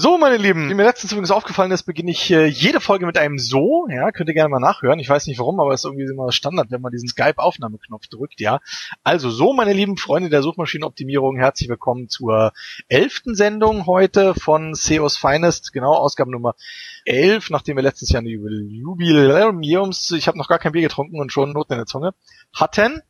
So, meine Lieben, wie mir letztens übrigens aufgefallen ist, beginne ich äh, jede Folge mit einem So. Ja, könnt ihr gerne mal nachhören. Ich weiß nicht warum, aber es ist irgendwie immer Standard, wenn man diesen Skype-Aufnahmeknopf drückt, ja. Also so, meine lieben Freunde der Suchmaschinenoptimierung, herzlich willkommen zur elften Sendung heute von SEOs Finest, genau, Ausgabe Nummer 11, nachdem wir letztes Jahr eine Jubiläums, ich habe noch gar kein Bier getrunken und schon Noten in der Zunge, hatten.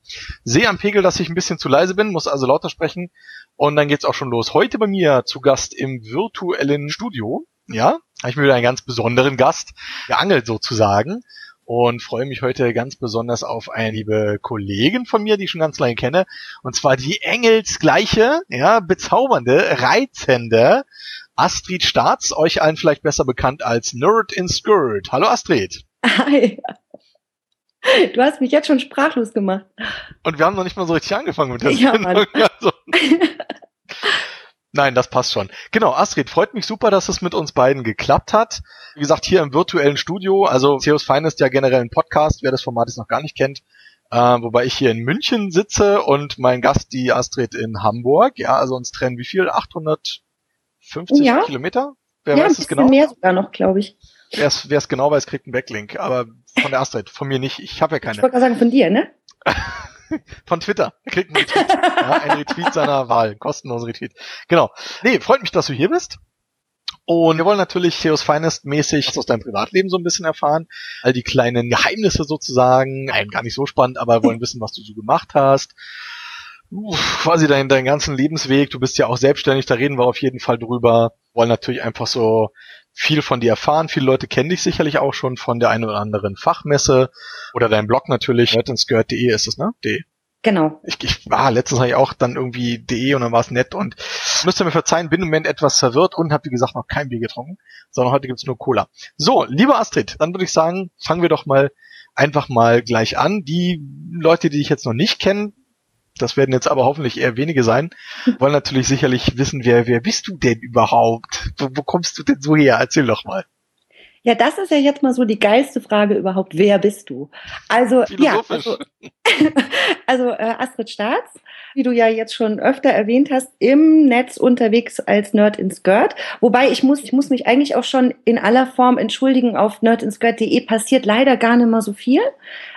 Sehe am Pegel, dass ich ein bisschen zu leise bin, muss also lauter sprechen. Und dann geht's auch schon los. Heute bei mir zu Gast im virtuellen Studio. Ja, habe ich mir wieder einen ganz besonderen Gast geangelt sozusagen und freue mich heute ganz besonders auf eine liebe Kollegin von mir, die ich schon ganz lange kenne, und zwar die engelsgleiche, ja, bezaubernde, reizende Astrid Staats, euch allen vielleicht besser bekannt als Nerd in Skirt. Hallo Astrid. Hi. Du hast mich jetzt schon sprachlos gemacht. Und wir haben noch nicht mal so richtig angefangen mit der ja, Sendung. Also. Nein, das passt schon. Genau, Astrid, freut mich super, dass es mit uns beiden geklappt hat. Wie gesagt, hier im virtuellen Studio, also Theos Finest ja generell ein Podcast, wer das Format jetzt noch gar nicht kennt. Äh, wobei ich hier in München sitze und mein Gast, die Astrid in Hamburg. Ja, also uns trennen wie viel? 850 ja. Kilometer? Wer ja, weiß es genau? mehr sogar noch, glaube ich. Wer es genau weiß, kriegt einen Backlink. Aber von der Astrid, von mir nicht. Ich habe ja keine. Ich wollte gerade sagen, von dir, ne? von Twitter. Er kriegt einen Retweet. ja, ein Retweet seiner Wahl. Kostenlosen Retweet. Genau. Nee, freut mich, dass du hier bist. Und wir wollen natürlich Theos Finest mäßig aus deinem Privatleben so ein bisschen erfahren. All die kleinen Geheimnisse sozusagen. Nein, gar nicht so spannend, aber wollen wissen, was du so gemacht hast. Quasi deinen dein ganzen Lebensweg. Du bist ja auch selbstständig, da reden wir auf jeden Fall drüber. Wollen natürlich einfach so viel von dir erfahren. Viele Leute kennen dich sicherlich auch schon von der einen oder anderen Fachmesse oder deinem Blog natürlich. nerdandskirt.de ist es, ne? De. Genau. Ich, ich war ah, letztens habe ich auch dann irgendwie de und dann war es nett und müsst ihr mir verzeihen, bin im Moment etwas verwirrt und habe wie gesagt noch kein Bier getrunken, sondern heute gibt's nur Cola. So, liebe Astrid, dann würde ich sagen, fangen wir doch mal einfach mal gleich an. Die Leute, die dich jetzt noch nicht kennen, das werden jetzt aber hoffentlich eher wenige sein, wollen natürlich sicherlich wissen, wer, wer bist du denn überhaupt? Wo, wo kommst du denn so her? Erzähl doch mal. Ja, das ist ja jetzt mal so die geilste Frage überhaupt. Wer bist du? Also, ja, also, also äh, Astrid Staats, wie du ja jetzt schon öfter erwähnt hast, im Netz unterwegs als Nerd in Skirt. Wobei ich muss, ich muss mich eigentlich auch schon in aller Form entschuldigen. Auf nerdinskirt.de passiert leider gar nicht mehr so viel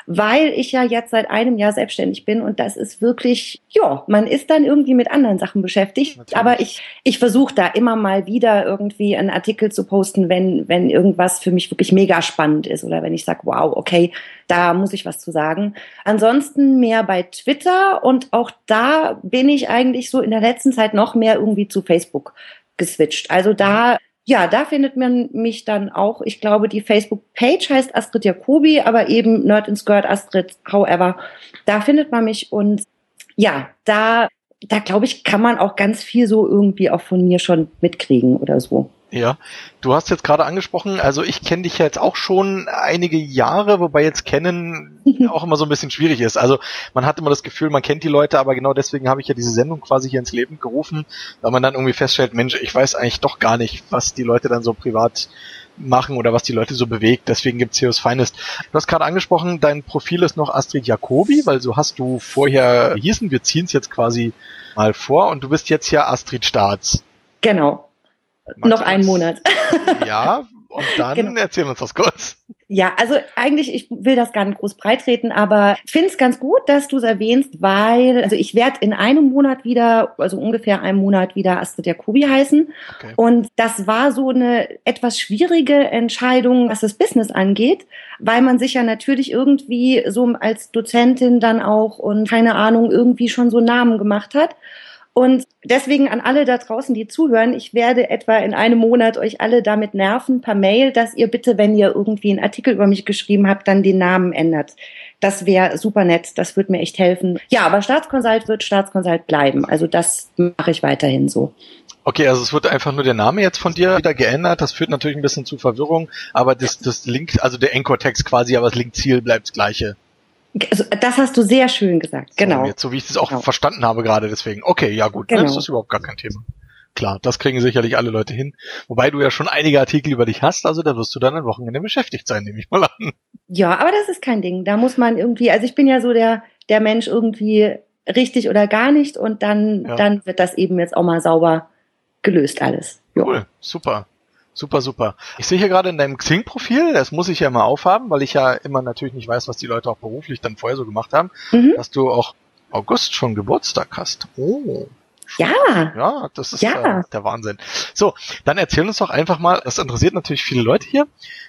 weil ich ja jetzt seit einem Jahr selbstständig bin und das ist wirklich, ja, man ist dann irgendwie mit anderen Sachen beschäftigt. Natürlich. Aber ich, ich versuche da immer mal wieder irgendwie einen Artikel zu posten, wenn, wenn irgendwas für mich wirklich mega spannend ist oder wenn ich sage, wow, okay, da muss ich was zu sagen. Ansonsten mehr bei Twitter und auch da bin ich eigentlich so in der letzten Zeit noch mehr irgendwie zu Facebook geswitcht. Also da ja, da findet man mich dann auch. Ich glaube, die Facebook-Page heißt Astrid Jacobi, aber eben Nerd in Skirt Astrid, however. Da findet man mich und ja, da, da glaube ich, kann man auch ganz viel so irgendwie auch von mir schon mitkriegen oder so. Ja, du hast jetzt gerade angesprochen, also ich kenne dich ja jetzt auch schon einige Jahre, wobei jetzt kennen auch immer so ein bisschen schwierig ist. Also man hat immer das Gefühl, man kennt die Leute, aber genau deswegen habe ich ja diese Sendung quasi hier ins Leben gerufen, weil man dann irgendwie feststellt, Mensch, ich weiß eigentlich doch gar nicht, was die Leute dann so privat machen oder was die Leute so bewegt. Deswegen gibt's hier das Finest. Du hast gerade angesprochen, dein Profil ist noch Astrid Jacobi, weil so hast du vorher hießen. Wir ziehen es jetzt quasi mal vor und du bist jetzt ja Astrid Staats. Genau. Noch einen Monat. Ja, und dann genau. erzähl uns das kurz. Ja, also eigentlich, ich will das gar nicht groß breitreten, aber finde es ganz gut, dass du es erwähnst, weil, also ich werde in einem Monat wieder, also ungefähr einem Monat wieder Astrid Jacobi heißen. Okay. Und das war so eine etwas schwierige Entscheidung, was das Business angeht, weil man sich ja natürlich irgendwie so als Dozentin dann auch und keine Ahnung, irgendwie schon so Namen gemacht hat. Und deswegen an alle da draußen, die zuhören, ich werde etwa in einem Monat euch alle damit nerven per Mail, dass ihr bitte, wenn ihr irgendwie einen Artikel über mich geschrieben habt, dann den Namen ändert. Das wäre super nett, das würde mir echt helfen. Ja, aber Staatskonsult wird Staatskonsult bleiben. Also das mache ich weiterhin so. Okay, also es wird einfach nur der Name jetzt von dir wieder geändert. Das führt natürlich ein bisschen zu Verwirrung, aber das, das Link, also der Anchor-Text quasi, aber das Linkziel bleibt das gleiche. Also, das hast du sehr schön gesagt, genau. So, jetzt, so wie ich das auch genau. verstanden habe gerade, deswegen. Okay, ja gut, ne, genau. das ist überhaupt gar kein Thema. Klar, das kriegen sicherlich alle Leute hin. Wobei du ja schon einige Artikel über dich hast, also da wirst du dann ein Wochenende beschäftigt sein, nehme ich mal an. Ja, aber das ist kein Ding. Da muss man irgendwie, also ich bin ja so der, der Mensch irgendwie richtig oder gar nicht und dann, ja. dann wird das eben jetzt auch mal sauber gelöst alles. Jo. Cool, super. Super, super. Ich sehe hier gerade in deinem Xing-Profil, das muss ich ja mal aufhaben, weil ich ja immer natürlich nicht weiß, was die Leute auch beruflich dann vorher so gemacht haben, mhm. dass du auch August schon Geburtstag hast. Oh. Ja. Ja, das ist ja. Äh, der Wahnsinn. So, dann erzähl uns doch einfach mal, das interessiert natürlich viele Leute hier.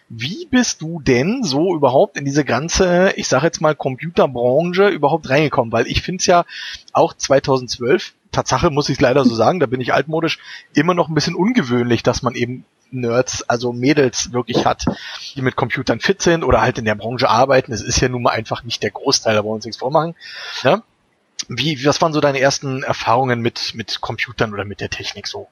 Wie bist du denn so überhaupt in diese ganze, ich sage jetzt mal, Computerbranche überhaupt reingekommen? Weil ich finde es ja auch 2012, Tatsache muss ich leider so sagen, da bin ich altmodisch, immer noch ein bisschen ungewöhnlich, dass man eben Nerds, also Mädels wirklich hat, die mit Computern fit sind oder halt in der Branche arbeiten. Es ist ja nun mal einfach nicht der Großteil, da wollen wir uns nichts vormachen. Ja? Wie, was waren so deine ersten Erfahrungen mit, mit Computern oder mit der Technik so?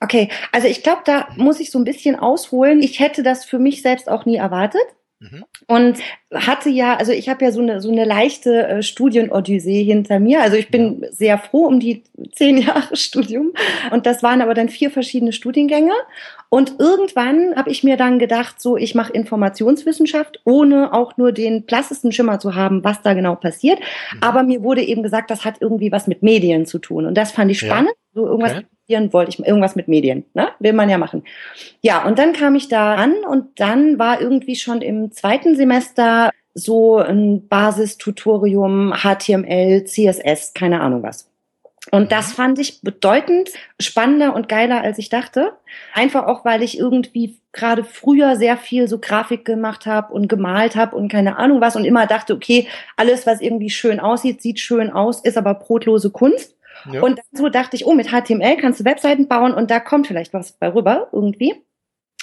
Okay, also ich glaube, da muss ich so ein bisschen ausholen. Ich hätte das für mich selbst auch nie erwartet. Mhm. Und hatte ja, also ich habe ja so eine so eine leichte äh, Studienodyssee hinter mir. Also ich bin sehr froh um die zehn Jahre Studium. Und das waren aber dann vier verschiedene Studiengänge. Und irgendwann habe ich mir dann gedacht, so ich mache Informationswissenschaft, ohne auch nur den plassesten Schimmer zu haben, was da genau passiert. Mhm. Aber mir wurde eben gesagt, das hat irgendwie was mit Medien zu tun. Und das fand ich spannend. Ja. So irgendwas okay studieren wollte ich irgendwas mit Medien, ne? Will man ja machen. Ja, und dann kam ich da an und dann war irgendwie schon im zweiten Semester so ein Basistutorium HTML, CSS, keine Ahnung was. Und das mhm. fand ich bedeutend spannender und geiler, als ich dachte. Einfach auch, weil ich irgendwie gerade früher sehr viel so Grafik gemacht habe und gemalt habe und keine Ahnung was und immer dachte, okay, alles, was irgendwie schön aussieht, sieht schön aus, ist aber brotlose Kunst. Ja. Und so dachte ich, oh, mit HTML kannst du Webseiten bauen und da kommt vielleicht was bei rüber irgendwie.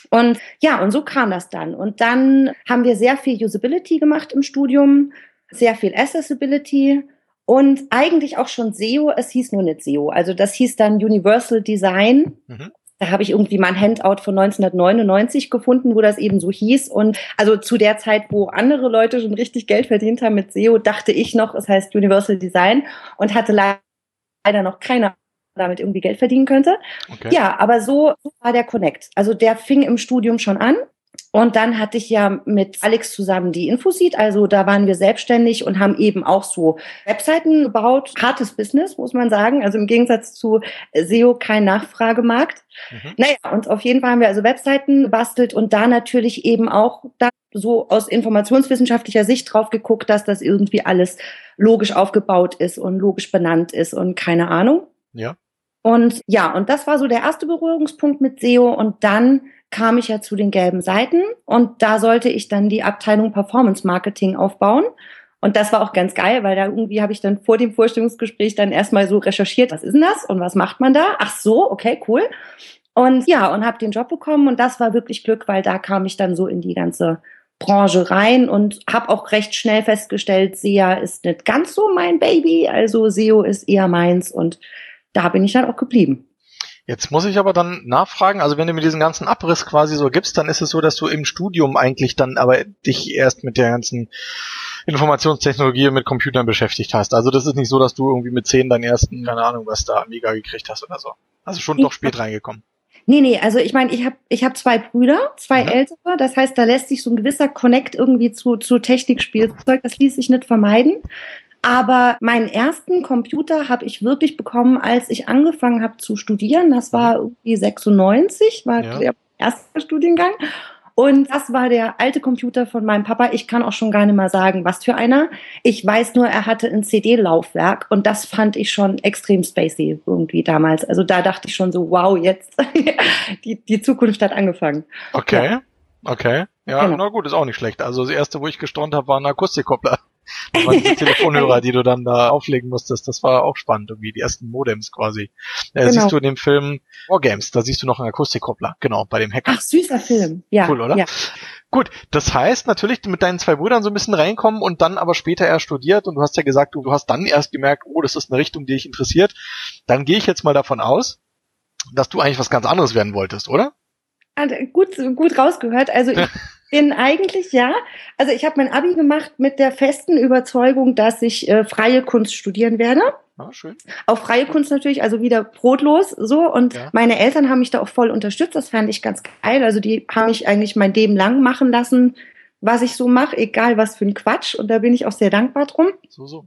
Und ja, und so kam das dann. Und dann haben wir sehr viel Usability gemacht im Studium, sehr viel Accessibility und eigentlich auch schon SEO. Es hieß nur nicht SEO. Also das hieß dann Universal Design. Mhm. Da habe ich irgendwie mal ein Handout von 1999 gefunden, wo das eben so hieß. Und also zu der Zeit, wo andere Leute schon richtig Geld verdient haben mit SEO, dachte ich noch, es heißt Universal Design und hatte leider leider noch keiner damit irgendwie Geld verdienen könnte. Okay. Ja, aber so war der Connect. Also der fing im Studium schon an. Und dann hatte ich ja mit Alex zusammen die Infoseed. Also da waren wir selbstständig und haben eben auch so Webseiten gebaut. Hartes Business, muss man sagen. Also im Gegensatz zu SEO kein Nachfragemarkt. Mhm. Naja, und auf jeden Fall haben wir also Webseiten gebastelt und da natürlich eben auch da so aus informationswissenschaftlicher Sicht drauf geguckt, dass das irgendwie alles logisch aufgebaut ist und logisch benannt ist und keine Ahnung. Ja. Und ja, und das war so der erste Berührungspunkt mit SEO und dann kam ich ja zu den gelben Seiten und da sollte ich dann die Abteilung Performance Marketing aufbauen. Und das war auch ganz geil, weil da irgendwie habe ich dann vor dem Vorstellungsgespräch dann erstmal so recherchiert, was ist denn das und was macht man da? Ach so, okay, cool. Und ja, und habe den Job bekommen und das war wirklich Glück, weil da kam ich dann so in die ganze Branche rein und habe auch recht schnell festgestellt, SEA ist nicht ganz so mein Baby, also SEO ist eher meins und da bin ich dann auch geblieben. Jetzt muss ich aber dann nachfragen, also wenn du mir diesen ganzen Abriss quasi so gibst, dann ist es so, dass du im Studium eigentlich dann aber dich erst mit der ganzen Informationstechnologie und mit Computern beschäftigt hast. Also das ist nicht so, dass du irgendwie mit zehn deinen ersten, keine Ahnung, was da Amiga gekriegt hast oder so. Also schon doch spät reingekommen. Nee, nee, also ich meine, ich habe ich hab zwei Brüder, zwei mhm. ältere, das heißt, da lässt sich so ein gewisser Connect irgendwie zu, zu Technikspielzeug, das ließ sich nicht vermeiden. Aber meinen ersten Computer habe ich wirklich bekommen, als ich angefangen habe zu studieren. Das war irgendwie 96, war ja. der erste Studiengang. Und das war der alte Computer von meinem Papa. Ich kann auch schon gar nicht mehr sagen, was für einer. Ich weiß nur, er hatte ein CD-Laufwerk und das fand ich schon extrem spacey irgendwie damals. Also da dachte ich schon so, wow, jetzt die, die Zukunft hat angefangen. Okay, ja. okay. Ja, genau. na gut, ist auch nicht schlecht. Also das erste, wo ich gestaunt habe, war ein Akustikkoppler. Das waren diese Telefonhörer, die du dann da auflegen musstest. Das war auch spannend, irgendwie die ersten Modems quasi. Äh, genau. Siehst du in dem Film Wargames, da siehst du noch einen Akustikkoppler. Genau, bei dem Hacker. Ach, süßer Film. Ja. Cool, oder? Ja. Gut, das heißt natürlich mit deinen zwei Brüdern so ein bisschen reinkommen und dann aber später erst studiert und du hast ja gesagt, du, du hast dann erst gemerkt, oh, das ist eine Richtung, die dich interessiert. Dann gehe ich jetzt mal davon aus, dass du eigentlich was ganz anderes werden wolltest, oder? Gut, gut rausgehört. Also ich bin eigentlich ja. Also ich habe mein Abi gemacht mit der festen Überzeugung, dass ich äh, freie Kunst studieren werde. Ah, schön. Auch freie Kunst natürlich, also wieder brotlos so. Und ja. meine Eltern haben mich da auch voll unterstützt. Das fand ich ganz geil. Also die haben mich eigentlich mein Leben lang machen lassen, was ich so mache, egal was für ein Quatsch. Und da bin ich auch sehr dankbar drum. So, so.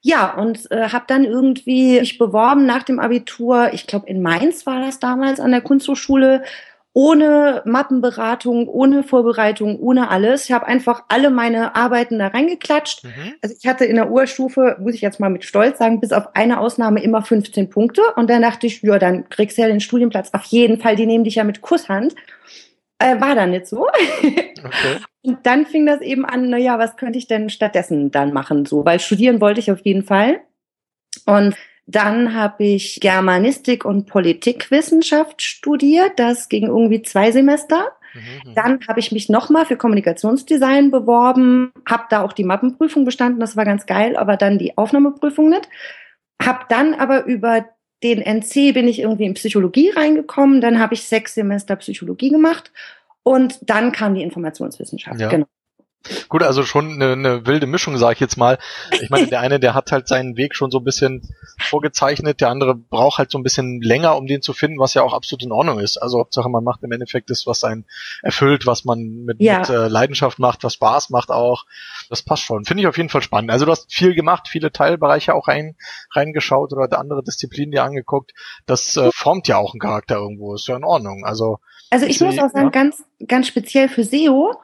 Ja, und äh, habe dann irgendwie mich beworben nach dem Abitur. Ich glaube, in Mainz war das damals an der Kunsthochschule ohne Mappenberatung, ohne Vorbereitung, ohne alles. Ich habe einfach alle meine Arbeiten da reingeklatscht. Mhm. Also ich hatte in der Urstufe, muss ich jetzt mal mit Stolz sagen, bis auf eine Ausnahme immer 15 Punkte. Und dann dachte ich, ja, dann kriegst du ja den Studienplatz auf jeden Fall. Die nehmen dich ja mit Kusshand. Äh, war dann nicht so. Okay. Und dann fing das eben an, na ja, was könnte ich denn stattdessen dann machen? So, weil studieren wollte ich auf jeden Fall. Und dann habe ich Germanistik und Politikwissenschaft studiert. Das ging irgendwie zwei Semester. Mhm. Dann habe ich mich nochmal für Kommunikationsdesign beworben, habe da auch die Mappenprüfung bestanden, das war ganz geil, aber dann die Aufnahmeprüfung nicht. Hab dann aber über den NC bin ich irgendwie in Psychologie reingekommen, dann habe ich sechs Semester Psychologie gemacht und dann kam die Informationswissenschaft. Ja. Genau. Gut, also schon eine, eine wilde Mischung, sage ich jetzt mal. Ich meine, der eine, der hat halt seinen Weg schon so ein bisschen vorgezeichnet, der andere braucht halt so ein bisschen länger, um den zu finden, was ja auch absolut in Ordnung ist. Also Hauptsache, man macht im Endeffekt das, was einen erfüllt, was man mit, ja. mit äh, Leidenschaft macht, was Spaß macht auch. Das passt schon. Finde ich auf jeden Fall spannend. Also du hast viel gemacht, viele Teilbereiche auch rein, reingeschaut oder andere Disziplinen dir angeguckt. Das äh, formt ja auch einen Charakter irgendwo. Ist ja in Ordnung. Also also ich muss auch sagen, ganz, ganz speziell für SEO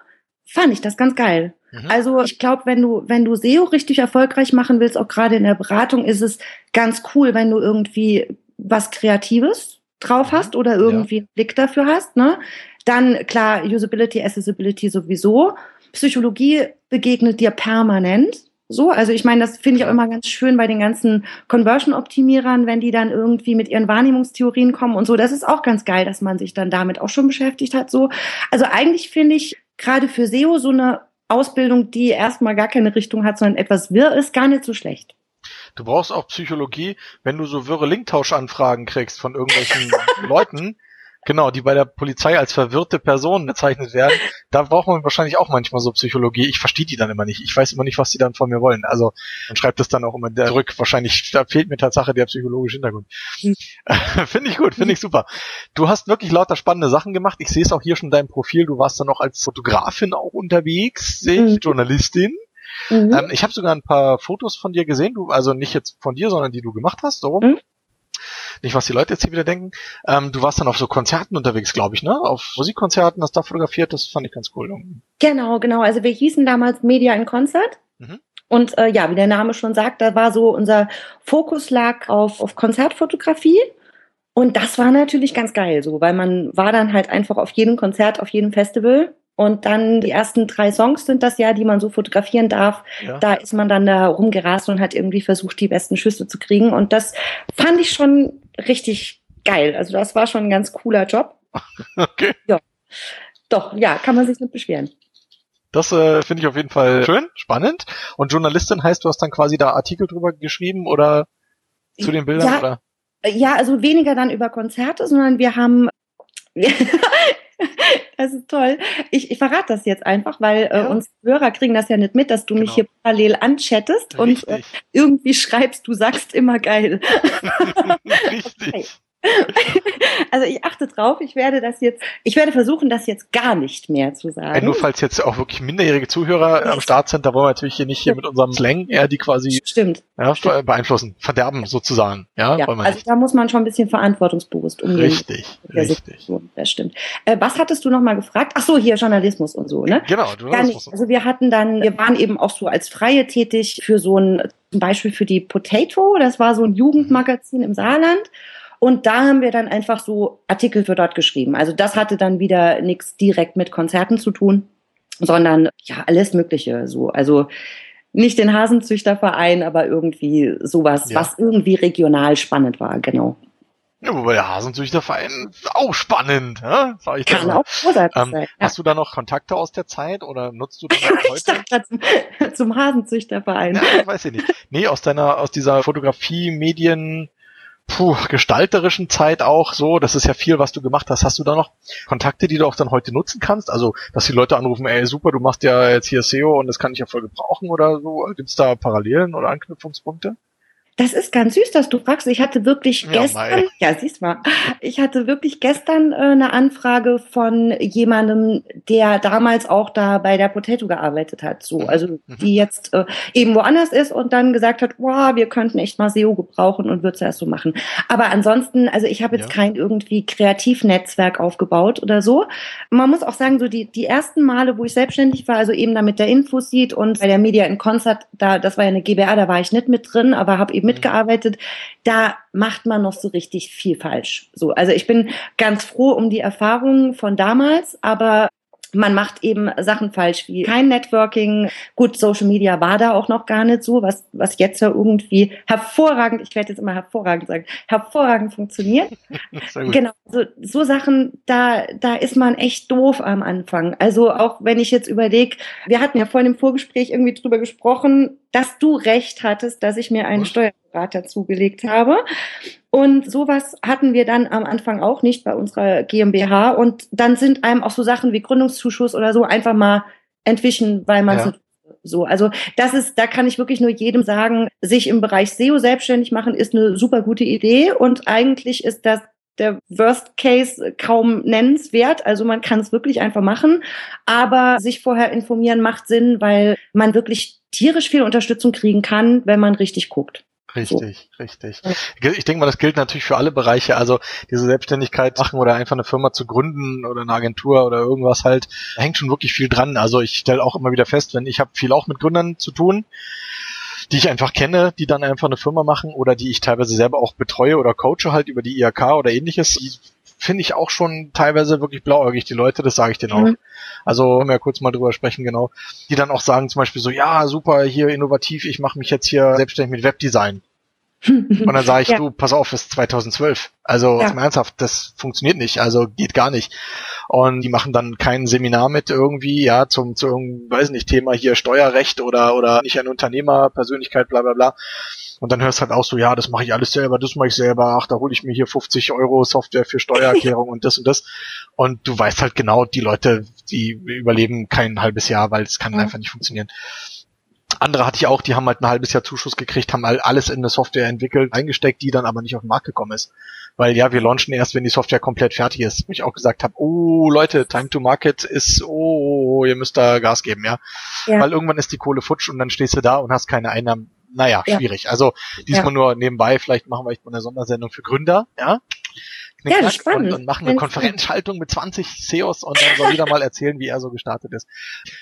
fand ich das ganz geil. Mhm. Also ich glaube, wenn du, wenn du SEO richtig erfolgreich machen willst, auch gerade in der Beratung, ist es ganz cool, wenn du irgendwie was Kreatives drauf mhm. hast oder irgendwie ja. einen Blick dafür hast. Ne? Dann klar, Usability, Accessibility sowieso. Psychologie begegnet dir permanent. So, also ich meine, das finde ich auch immer ganz schön bei den ganzen Conversion-Optimierern, wenn die dann irgendwie mit ihren Wahrnehmungstheorien kommen und so. Das ist auch ganz geil, dass man sich dann damit auch schon beschäftigt hat. So, also eigentlich finde ich gerade für SEO so eine Ausbildung, die erstmal gar keine Richtung hat, sondern etwas wirr ist, gar nicht so schlecht. Du brauchst auch Psychologie, wenn du so wirre Linktauschanfragen kriegst von irgendwelchen Leuten, Genau, die bei der Polizei als verwirrte Personen bezeichnet werden. Da braucht man wahrscheinlich auch manchmal so Psychologie. Ich verstehe die dann immer nicht. Ich weiß immer nicht, was die dann von mir wollen. Also man schreibt das dann auch immer zurück. Wahrscheinlich, da fehlt mir Tatsache der psychologische Hintergrund. Hm. finde ich gut, finde ich super. Du hast wirklich lauter spannende Sachen gemacht. Ich sehe es auch hier schon in deinem Profil. Du warst dann auch als Fotografin auch unterwegs, sehe ich, mhm. Journalistin. Mhm. Ähm, ich habe sogar ein paar Fotos von dir gesehen, du, also nicht jetzt von dir, sondern die du gemacht hast. So. Mhm nicht, was die Leute jetzt hier wieder denken. Ähm, du warst dann auf so Konzerten unterwegs, glaube ich, ne? Auf Musikkonzerten, hast da fotografiert, das fand ich ganz cool. Genau, genau. Also wir hießen damals Media in Konzert. Mhm. Und äh, ja, wie der Name schon sagt, da war so unser Fokus lag auf, auf Konzertfotografie. Und das war natürlich ganz geil, so, weil man war dann halt einfach auf jedem Konzert, auf jedem Festival und dann die ersten drei Songs sind das ja, die man so fotografieren darf. Ja. Da ist man dann da rumgerast und hat irgendwie versucht, die besten Schüsse zu kriegen. Und das fand ich schon richtig geil. Also das war schon ein ganz cooler Job. Okay. Ja. Doch, ja, kann man sich nicht beschweren. Das äh, finde ich auf jeden Fall schön, spannend. Und Journalistin heißt, du hast dann quasi da Artikel drüber geschrieben oder zu den Bildern? Ja, oder? ja also weniger dann über Konzerte, sondern wir haben das ist toll. Ich, ich verrate das jetzt einfach, weil äh, ja. uns Hörer kriegen das ja nicht mit, dass du genau. mich hier parallel anchattest Richtig. und äh, irgendwie schreibst, du sagst immer geil. Richtig. Also ich achte drauf, ich werde das jetzt, ich werde versuchen, das jetzt gar nicht mehr zu sagen. Ja, nur falls jetzt auch wirklich minderjährige Zuhörer am Start sind, da wollen wir natürlich hier nicht hier mit unserem Slang eher die quasi Stimmt. Ja, beeinflussen, verderben sozusagen. Ja, ja also nicht. da muss man schon ein bisschen verantwortungsbewusst umgehen. Richtig, richtig. Das stimmt. Äh, was hattest du nochmal gefragt? Ach so, hier Journalismus und so, ne? Genau, Journalismus. Also wir hatten dann, wir waren eben auch so als Freie tätig für so ein, zum Beispiel für die Potato, das war so ein Jugendmagazin im Saarland. Und da haben wir dann einfach so Artikel für dort geschrieben. Also das hatte dann wieder nichts direkt mit Konzerten zu tun, sondern ja, alles Mögliche so. Also nicht den Hasenzüchterverein, aber irgendwie sowas, ja. was irgendwie regional spannend war, genau. Ja, wobei der Hasenzüchterverein auch spannend, ja? Sag ich Kann auch großartig ähm, sein. Ja. Hast du da noch Kontakte aus der Zeit oder nutzt du das heute? ich dachte zum, zum Hasenzüchterverein. Ja, weiß ich nicht. Nee, aus deiner, aus dieser Fotografie, Medien, puh, gestalterischen Zeit auch so, das ist ja viel, was du gemacht hast. Hast du da noch Kontakte, die du auch dann heute nutzen kannst? Also, dass die Leute anrufen, ey, super, du machst ja jetzt hier SEO und das kann ich ja voll gebrauchen oder so. Gibt's da Parallelen oder Anknüpfungspunkte? Das ist ganz süß, dass du fragst. Ich hatte wirklich ja, gestern, mei. ja, siehst mal, ich hatte wirklich gestern äh, eine Anfrage von jemandem, der damals auch da bei der Potato gearbeitet hat, so, mhm. also mhm. die jetzt äh, eben woanders ist und dann gesagt hat, wow, wir könnten echt mal SEO gebrauchen und würde es erst so machen. Aber ansonsten, also ich habe jetzt ja. kein irgendwie Kreativnetzwerk aufgebaut oder so. Man muss auch sagen, so die die ersten Male, wo ich selbstständig war, also eben da mit der Infoseed und bei der Media in Concert, da das war ja eine GBA, da war ich nicht mit drin, aber habe eben mitgearbeitet, da macht man noch so richtig viel falsch. So, also ich bin ganz froh um die Erfahrungen von damals, aber man macht eben Sachen falsch wie kein Networking. Gut, Social Media war da auch noch gar nicht so, was, was jetzt ja irgendwie hervorragend, ich werde jetzt immer hervorragend sagen, hervorragend funktioniert. genau, so, so Sachen, da, da ist man echt doof am Anfang. Also auch wenn ich jetzt überlege, wir hatten ja vorhin im Vorgespräch irgendwie drüber gesprochen, dass du recht hattest, dass ich mir einen Steuerberater zugelegt habe. Und sowas hatten wir dann am Anfang auch nicht bei unserer GmbH. Und dann sind einem auch so Sachen wie Gründungszuschuss oder so einfach mal entwichen, weil man ja. so. Also das ist, da kann ich wirklich nur jedem sagen, sich im Bereich SEO selbstständig machen ist eine super gute Idee. Und eigentlich ist das der Worst Case kaum nennenswert. Also man kann es wirklich einfach machen. Aber sich vorher informieren macht Sinn, weil man wirklich tierisch viel Unterstützung kriegen kann, wenn man richtig guckt. Richtig, so. richtig. Ich denke mal, das gilt natürlich für alle Bereiche. Also diese Selbstständigkeit machen oder einfach eine Firma zu gründen oder eine Agentur oder irgendwas halt, da hängt schon wirklich viel dran. Also ich stelle auch immer wieder fest, wenn ich habe viel auch mit Gründern zu tun, die ich einfach kenne, die dann einfach eine Firma machen oder die ich teilweise selber auch betreue oder coache halt über die IHK oder ähnliches. Die finde ich auch schon teilweise wirklich blauäugig, die Leute, das sage ich denen auch. Mhm. Also, wenn wir kurz mal drüber sprechen, genau. Die dann auch sagen zum Beispiel so, ja, super, hier innovativ, ich mache mich jetzt hier selbstständig mit Webdesign. Und dann sage ich, ja. du, pass auf, ist 2012. Also ja. ernsthaft, das funktioniert nicht, also geht gar nicht. Und die machen dann kein Seminar mit irgendwie, ja, zum, zu irgendeinem, weiß nicht, Thema hier Steuerrecht oder, oder nicht ein Unternehmer, Persönlichkeit, bla bla bla. Und dann hörst halt auch so, ja, das mache ich alles selber, das mache ich selber, ach, da hole ich mir hier 50 Euro Software für Steuererklärung und das und das. Und du weißt halt genau, die Leute, die überleben kein halbes Jahr, weil es kann ja. einfach nicht funktionieren. Andere hatte ich auch, die haben halt ein halbes Jahr Zuschuss gekriegt, haben halt alles in eine Software entwickelt, eingesteckt, die dann aber nicht auf den Markt gekommen ist. Weil ja, wir launchen erst, wenn die Software komplett fertig ist. Wo ich auch gesagt habe, oh Leute, Time to Market ist, oh, ihr müsst da Gas geben, ja? ja. Weil irgendwann ist die Kohle futsch und dann stehst du da und hast keine Einnahmen naja, ja. schwierig. Also diesmal ja. nur nebenbei, vielleicht machen wir echt mal eine Sondersendung für Gründer, ja. Knick, ja, spannend. Und, und machen eine Konferenzschaltung mit 20 CEOs und dann soll jeder mal erzählen, wie er so gestartet ist.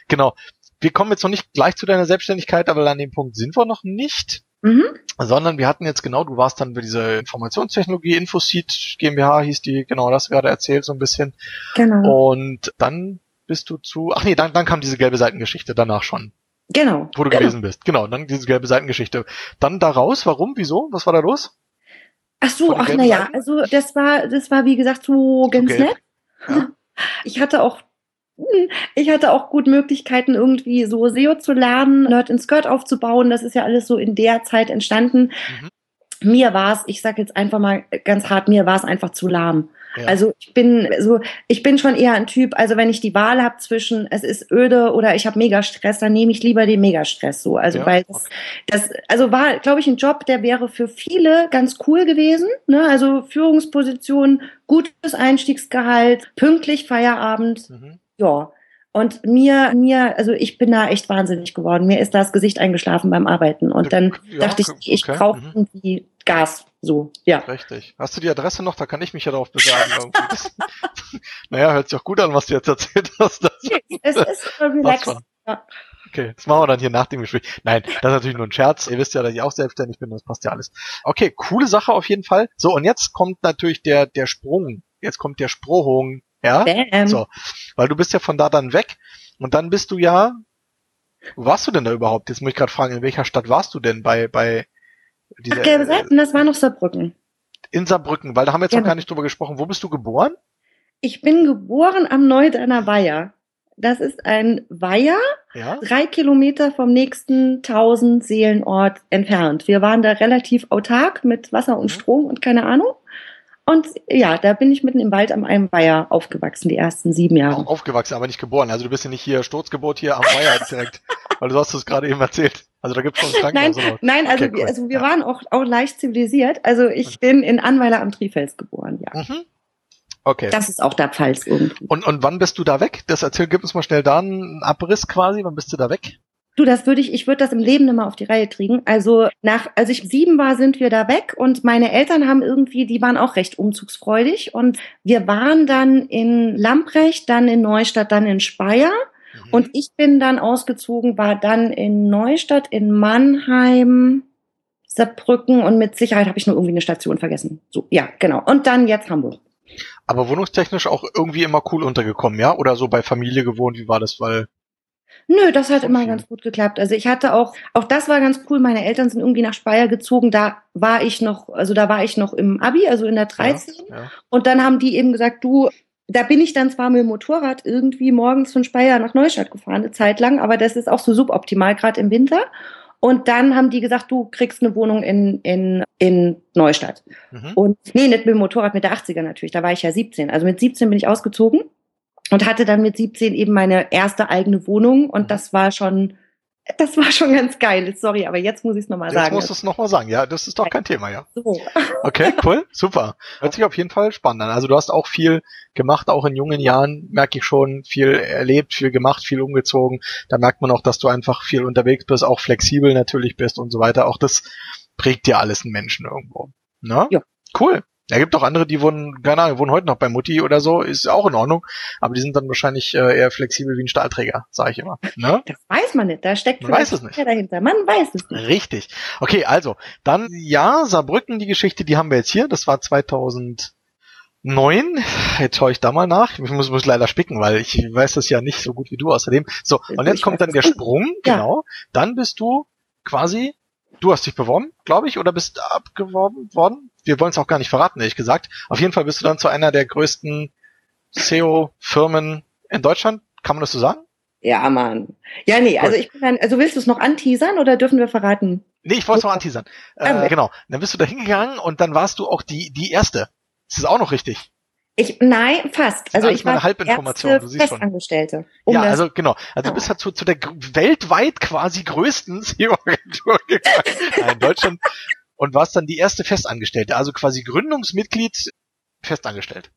Genau. Wir kommen jetzt noch nicht gleich zu deiner Selbstständigkeit, aber an dem Punkt sind wir noch nicht. Mhm. Sondern wir hatten jetzt genau, du warst dann für diese Informationstechnologie, Infoseed GmbH hieß die, genau das gerade erzählt so ein bisschen. Genau. Und dann bist du zu, ach nee, dann, dann kam diese gelbe Seitengeschichte danach schon. Genau. Wo du genau. gewesen bist. Genau, dann diese gelbe Seitengeschichte. Dann da raus, warum, wieso, was war da los? Ach so, ach naja, also das war, das war wie gesagt so ganz nett. Ja. Ich hatte auch ich hatte auch gut Möglichkeiten, irgendwie so SEO zu lernen, Nerd in Skirt aufzubauen. Das ist ja alles so in der Zeit entstanden. Mhm mir war es, ich sage jetzt einfach mal ganz hart, mir war es einfach zu lahm. Ja. Also ich bin so, ich bin schon eher ein Typ, also wenn ich die Wahl habe zwischen es ist öde oder ich habe Megastress, dann nehme ich lieber den Megastress so. Also ja. weil das, das also war, glaube ich, ein Job, der wäre für viele ganz cool gewesen. Ne? Also Führungsposition, gutes Einstiegsgehalt, pünktlich Feierabend. Mhm. Ja. Und mir, mir, also ich bin da echt wahnsinnig geworden. Mir ist das Gesicht eingeschlafen beim Arbeiten. Und dann ja, dachte ich, ich okay. brauche mhm. irgendwie Gas. So, ja. Richtig. Hast du die Adresse noch? Da kann ich mich ja darauf besagen. naja, hört sich auch gut an, was du jetzt erzählt hast. Das, es ist relaxed. Ja. Okay, das machen wir dann hier nach dem Gespräch. Nein, das ist natürlich nur ein Scherz. Ihr wisst ja, dass ich auch selbstständig bin, das passt ja alles. Okay, coole Sache auf jeden Fall. So, und jetzt kommt natürlich der, der Sprung. Jetzt kommt der Sprung ja. Bam. So. Weil du bist ja von da dann weg und dann bist du ja. Wo warst du denn da überhaupt? Jetzt muss ich gerade fragen, in welcher Stadt warst du denn bei, bei dieser. Ach, gelbe Seiten, das war noch Saarbrücken. In Saarbrücken, weil da haben wir jetzt genau. noch gar nicht drüber gesprochen. Wo bist du geboren? Ich bin geboren am Neudeiner Weiher. Das ist ein Weiher, ja? drei Kilometer vom nächsten 1000 Seelenort entfernt. Wir waren da relativ autark mit Wasser und mhm. Strom und keine Ahnung. Und ja, da bin ich mitten im Wald am einem Weiher aufgewachsen, die ersten sieben Jahre. Aufgewachsen, aber nicht geboren. Also du bist ja nicht hier Sturzgeburt hier am Weiher direkt, weil du hast es gerade eben erzählt. Also da gibt es schon Krankenhaus. nein, nein, also, okay, cool. also wir ja. waren auch, auch leicht zivilisiert. Also ich bin in Anweiler am Trifels geboren, ja. Mhm. Okay. Das ist auch der Pfalz irgendwie. Und, und wann bist du da weg? Das erzähl, gib uns mal schnell da einen Abriss quasi. Wann bist du da weg? Du, das würde ich, ich würde das im Leben mehr auf die Reihe kriegen. Also nach, als ich sieben war, sind wir da weg und meine Eltern haben irgendwie, die waren auch recht umzugsfreudig und wir waren dann in Lamprecht, dann in Neustadt, dann in Speyer. Mhm. Und ich bin dann ausgezogen, war dann in Neustadt, in Mannheim, Saarbrücken und mit Sicherheit habe ich nur irgendwie eine Station vergessen. So, ja, genau. Und dann jetzt Hamburg. Aber wohnungstechnisch auch irgendwie immer cool untergekommen, ja? Oder so bei Familie gewohnt, wie war das? Weil Nö, das hat immer ganz gut geklappt. Also ich hatte auch, auch das war ganz cool. Meine Eltern sind irgendwie nach Speyer gezogen. Da war ich noch, also da war ich noch im Abi, also in der 13. Ja, ja. Und dann haben die eben gesagt, du, da bin ich dann zwar mit dem Motorrad irgendwie morgens von Speyer nach Neustadt gefahren, eine Zeit lang, aber das ist auch so suboptimal, gerade im Winter. Und dann haben die gesagt, du kriegst eine Wohnung in, in, in Neustadt. Mhm. Und nee, nicht mit dem Motorrad, mit der 80er natürlich. Da war ich ja 17. Also mit 17 bin ich ausgezogen und hatte dann mit 17 eben meine erste eigene Wohnung. Und mhm. das war schon das war schon ganz geil. Sorry, aber jetzt muss ich es nochmal sagen. Jetzt musst du es nochmal sagen. Ja, das ist doch kein Thema, ja. So. Okay, cool, super. Hört sich auf jeden Fall spannend an. Also du hast auch viel gemacht, auch in jungen Jahren, merke ich schon, viel erlebt, viel gemacht, viel umgezogen. Da merkt man auch, dass du einfach viel unterwegs bist, auch flexibel natürlich bist und so weiter. Auch das prägt ja alles einen Menschen irgendwo. Ne? Ja. Cool. Da gibt auch andere, die wohnen, keine Ahnung, wohnen heute noch bei Mutti oder so, ist auch in Ordnung, aber die sind dann wahrscheinlich äh, eher flexibel wie ein Stahlträger, sage ich immer. Ne? Das weiß man nicht, da steckt man weiß es nicht. dahinter, man weiß es nicht. Richtig. Okay, also, dann, ja, Saarbrücken, die Geschichte, die haben wir jetzt hier, das war 2009. Jetzt schaue ich da mal nach. Ich muss, muss leider spicken, weil ich weiß das ja nicht so gut wie du außerdem. So, und jetzt kommt dann der Sprung, ja. genau. Dann bist du quasi, du hast dich beworben, glaube ich, oder bist abgeworben worden? Wir wollen es auch gar nicht verraten, ehrlich gesagt. Auf jeden Fall bist du dann zu einer der größten SEO-Firmen in Deutschland. Kann man das so sagen? Ja, Mann. Ja, nee, also ich bin dann, also willst du es noch anteasern oder dürfen wir verraten? Nee, ich wollte es noch anteasern. Äh, genau. Dann bist du da hingegangen und dann warst du auch die, die erste. Ist das auch noch richtig? Ich, nein, fast. Also ich war Halbinformation, erste du siehst Festangestellte. Um ja, also genau. Also du bist halt zu, zu der weltweit quasi größten SEO-Agentur gegangen in Deutschland und warst dann die erste Festangestellte, also quasi Gründungsmitglied festangestellt.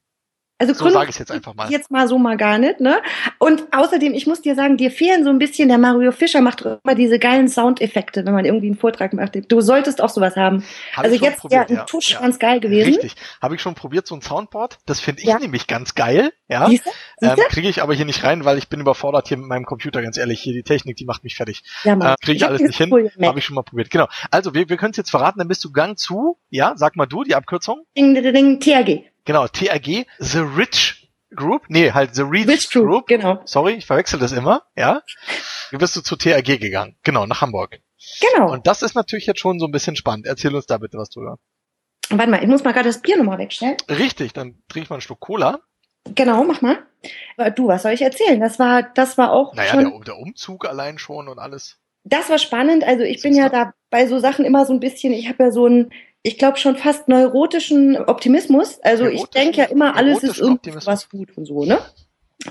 Also so sage ich jetzt einfach mal. Jetzt mal so mal gar nicht, ne? Und außerdem, ich muss dir sagen, dir fehlen so ein bisschen, der Mario Fischer macht immer diese geilen Soundeffekte, wenn man irgendwie einen Vortrag macht. Du solltest auch sowas haben. Hab also jetzt probiert, ja, ein Tusch ja. ganz geil gewesen. Richtig. Habe ich schon probiert, so ein Soundboard. Das finde ich ja. nämlich ganz geil. Ja. Siehste? Siehste? Ähm, Kriege ich aber hier nicht rein, weil ich bin überfordert hier mit meinem Computer, ganz ehrlich. Hier die Technik, die macht mich fertig. Ja, äh, Kriege ich, alles nicht hin. Habe ich schon mal probiert. Genau. Also wir, wir können es jetzt verraten, dann bist du Gang zu, ja, sag mal du, die Abkürzung. Ding, ding, ding, TRG. Genau, TRG, The Rich Group? Nee, halt The Rich, Rich Group. Group. Genau. Sorry, ich verwechsel das immer, ja. Wie bist du zu TRG gegangen? Genau, nach Hamburg. Genau. Und das ist natürlich jetzt schon so ein bisschen spannend. Erzähl uns da bitte was drüber. Warte mal, ich muss mal gerade das Bier nochmal wegstellen. Richtig, dann trinke ich mal einen Schluck Cola. Genau, mach mal. Du, was soll ich erzählen? Das war, das war auch. Naja, schon, der, der Umzug allein schon und alles. Das war spannend. Also ich bin ja da bei so Sachen immer so ein bisschen, ich habe ja so ein ich glaube schon fast neurotischen Optimismus. Also ich denke ja immer, alles ist irgendwas gut und so, ne?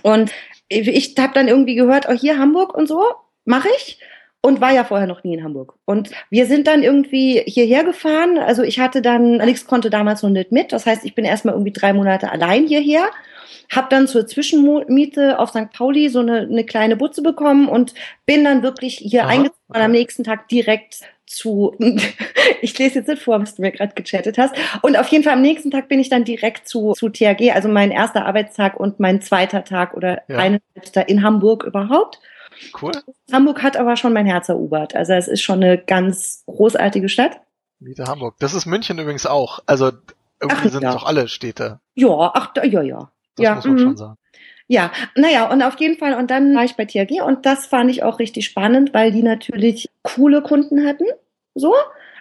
Und ich habe dann irgendwie gehört, auch oh, hier Hamburg und so, mache ich. Und war ja vorher noch nie in Hamburg. Und wir sind dann irgendwie hierher gefahren. Also ich hatte dann, Alex konnte damals noch nicht mit. Das heißt, ich bin erstmal irgendwie drei Monate allein hierher. Hab dann zur Zwischenmiete auf St. Pauli so eine, eine kleine Butze bekommen und bin dann wirklich hier Aha, eingezogen und am nächsten Tag direkt zu, ich lese jetzt nicht vor, was du mir gerade gechattet hast. Und auf jeden Fall am nächsten Tag bin ich dann direkt zu, zu THG, also mein erster Arbeitstag und mein zweiter Tag oder ja. eine in Hamburg überhaupt. Cool. Hamburg hat aber schon mein Herz erobert. Also es ist schon eine ganz großartige Stadt. Miete Hamburg. Das ist München übrigens auch. Also irgendwie ach, sind ja. doch alle Städte. Ja, ach, ja, ja. Das ja, muss man mm. schon sagen. Ja, naja, und auf jeden Fall, und dann war ich bei THG und das fand ich auch richtig spannend, weil die natürlich coole Kunden hatten. So.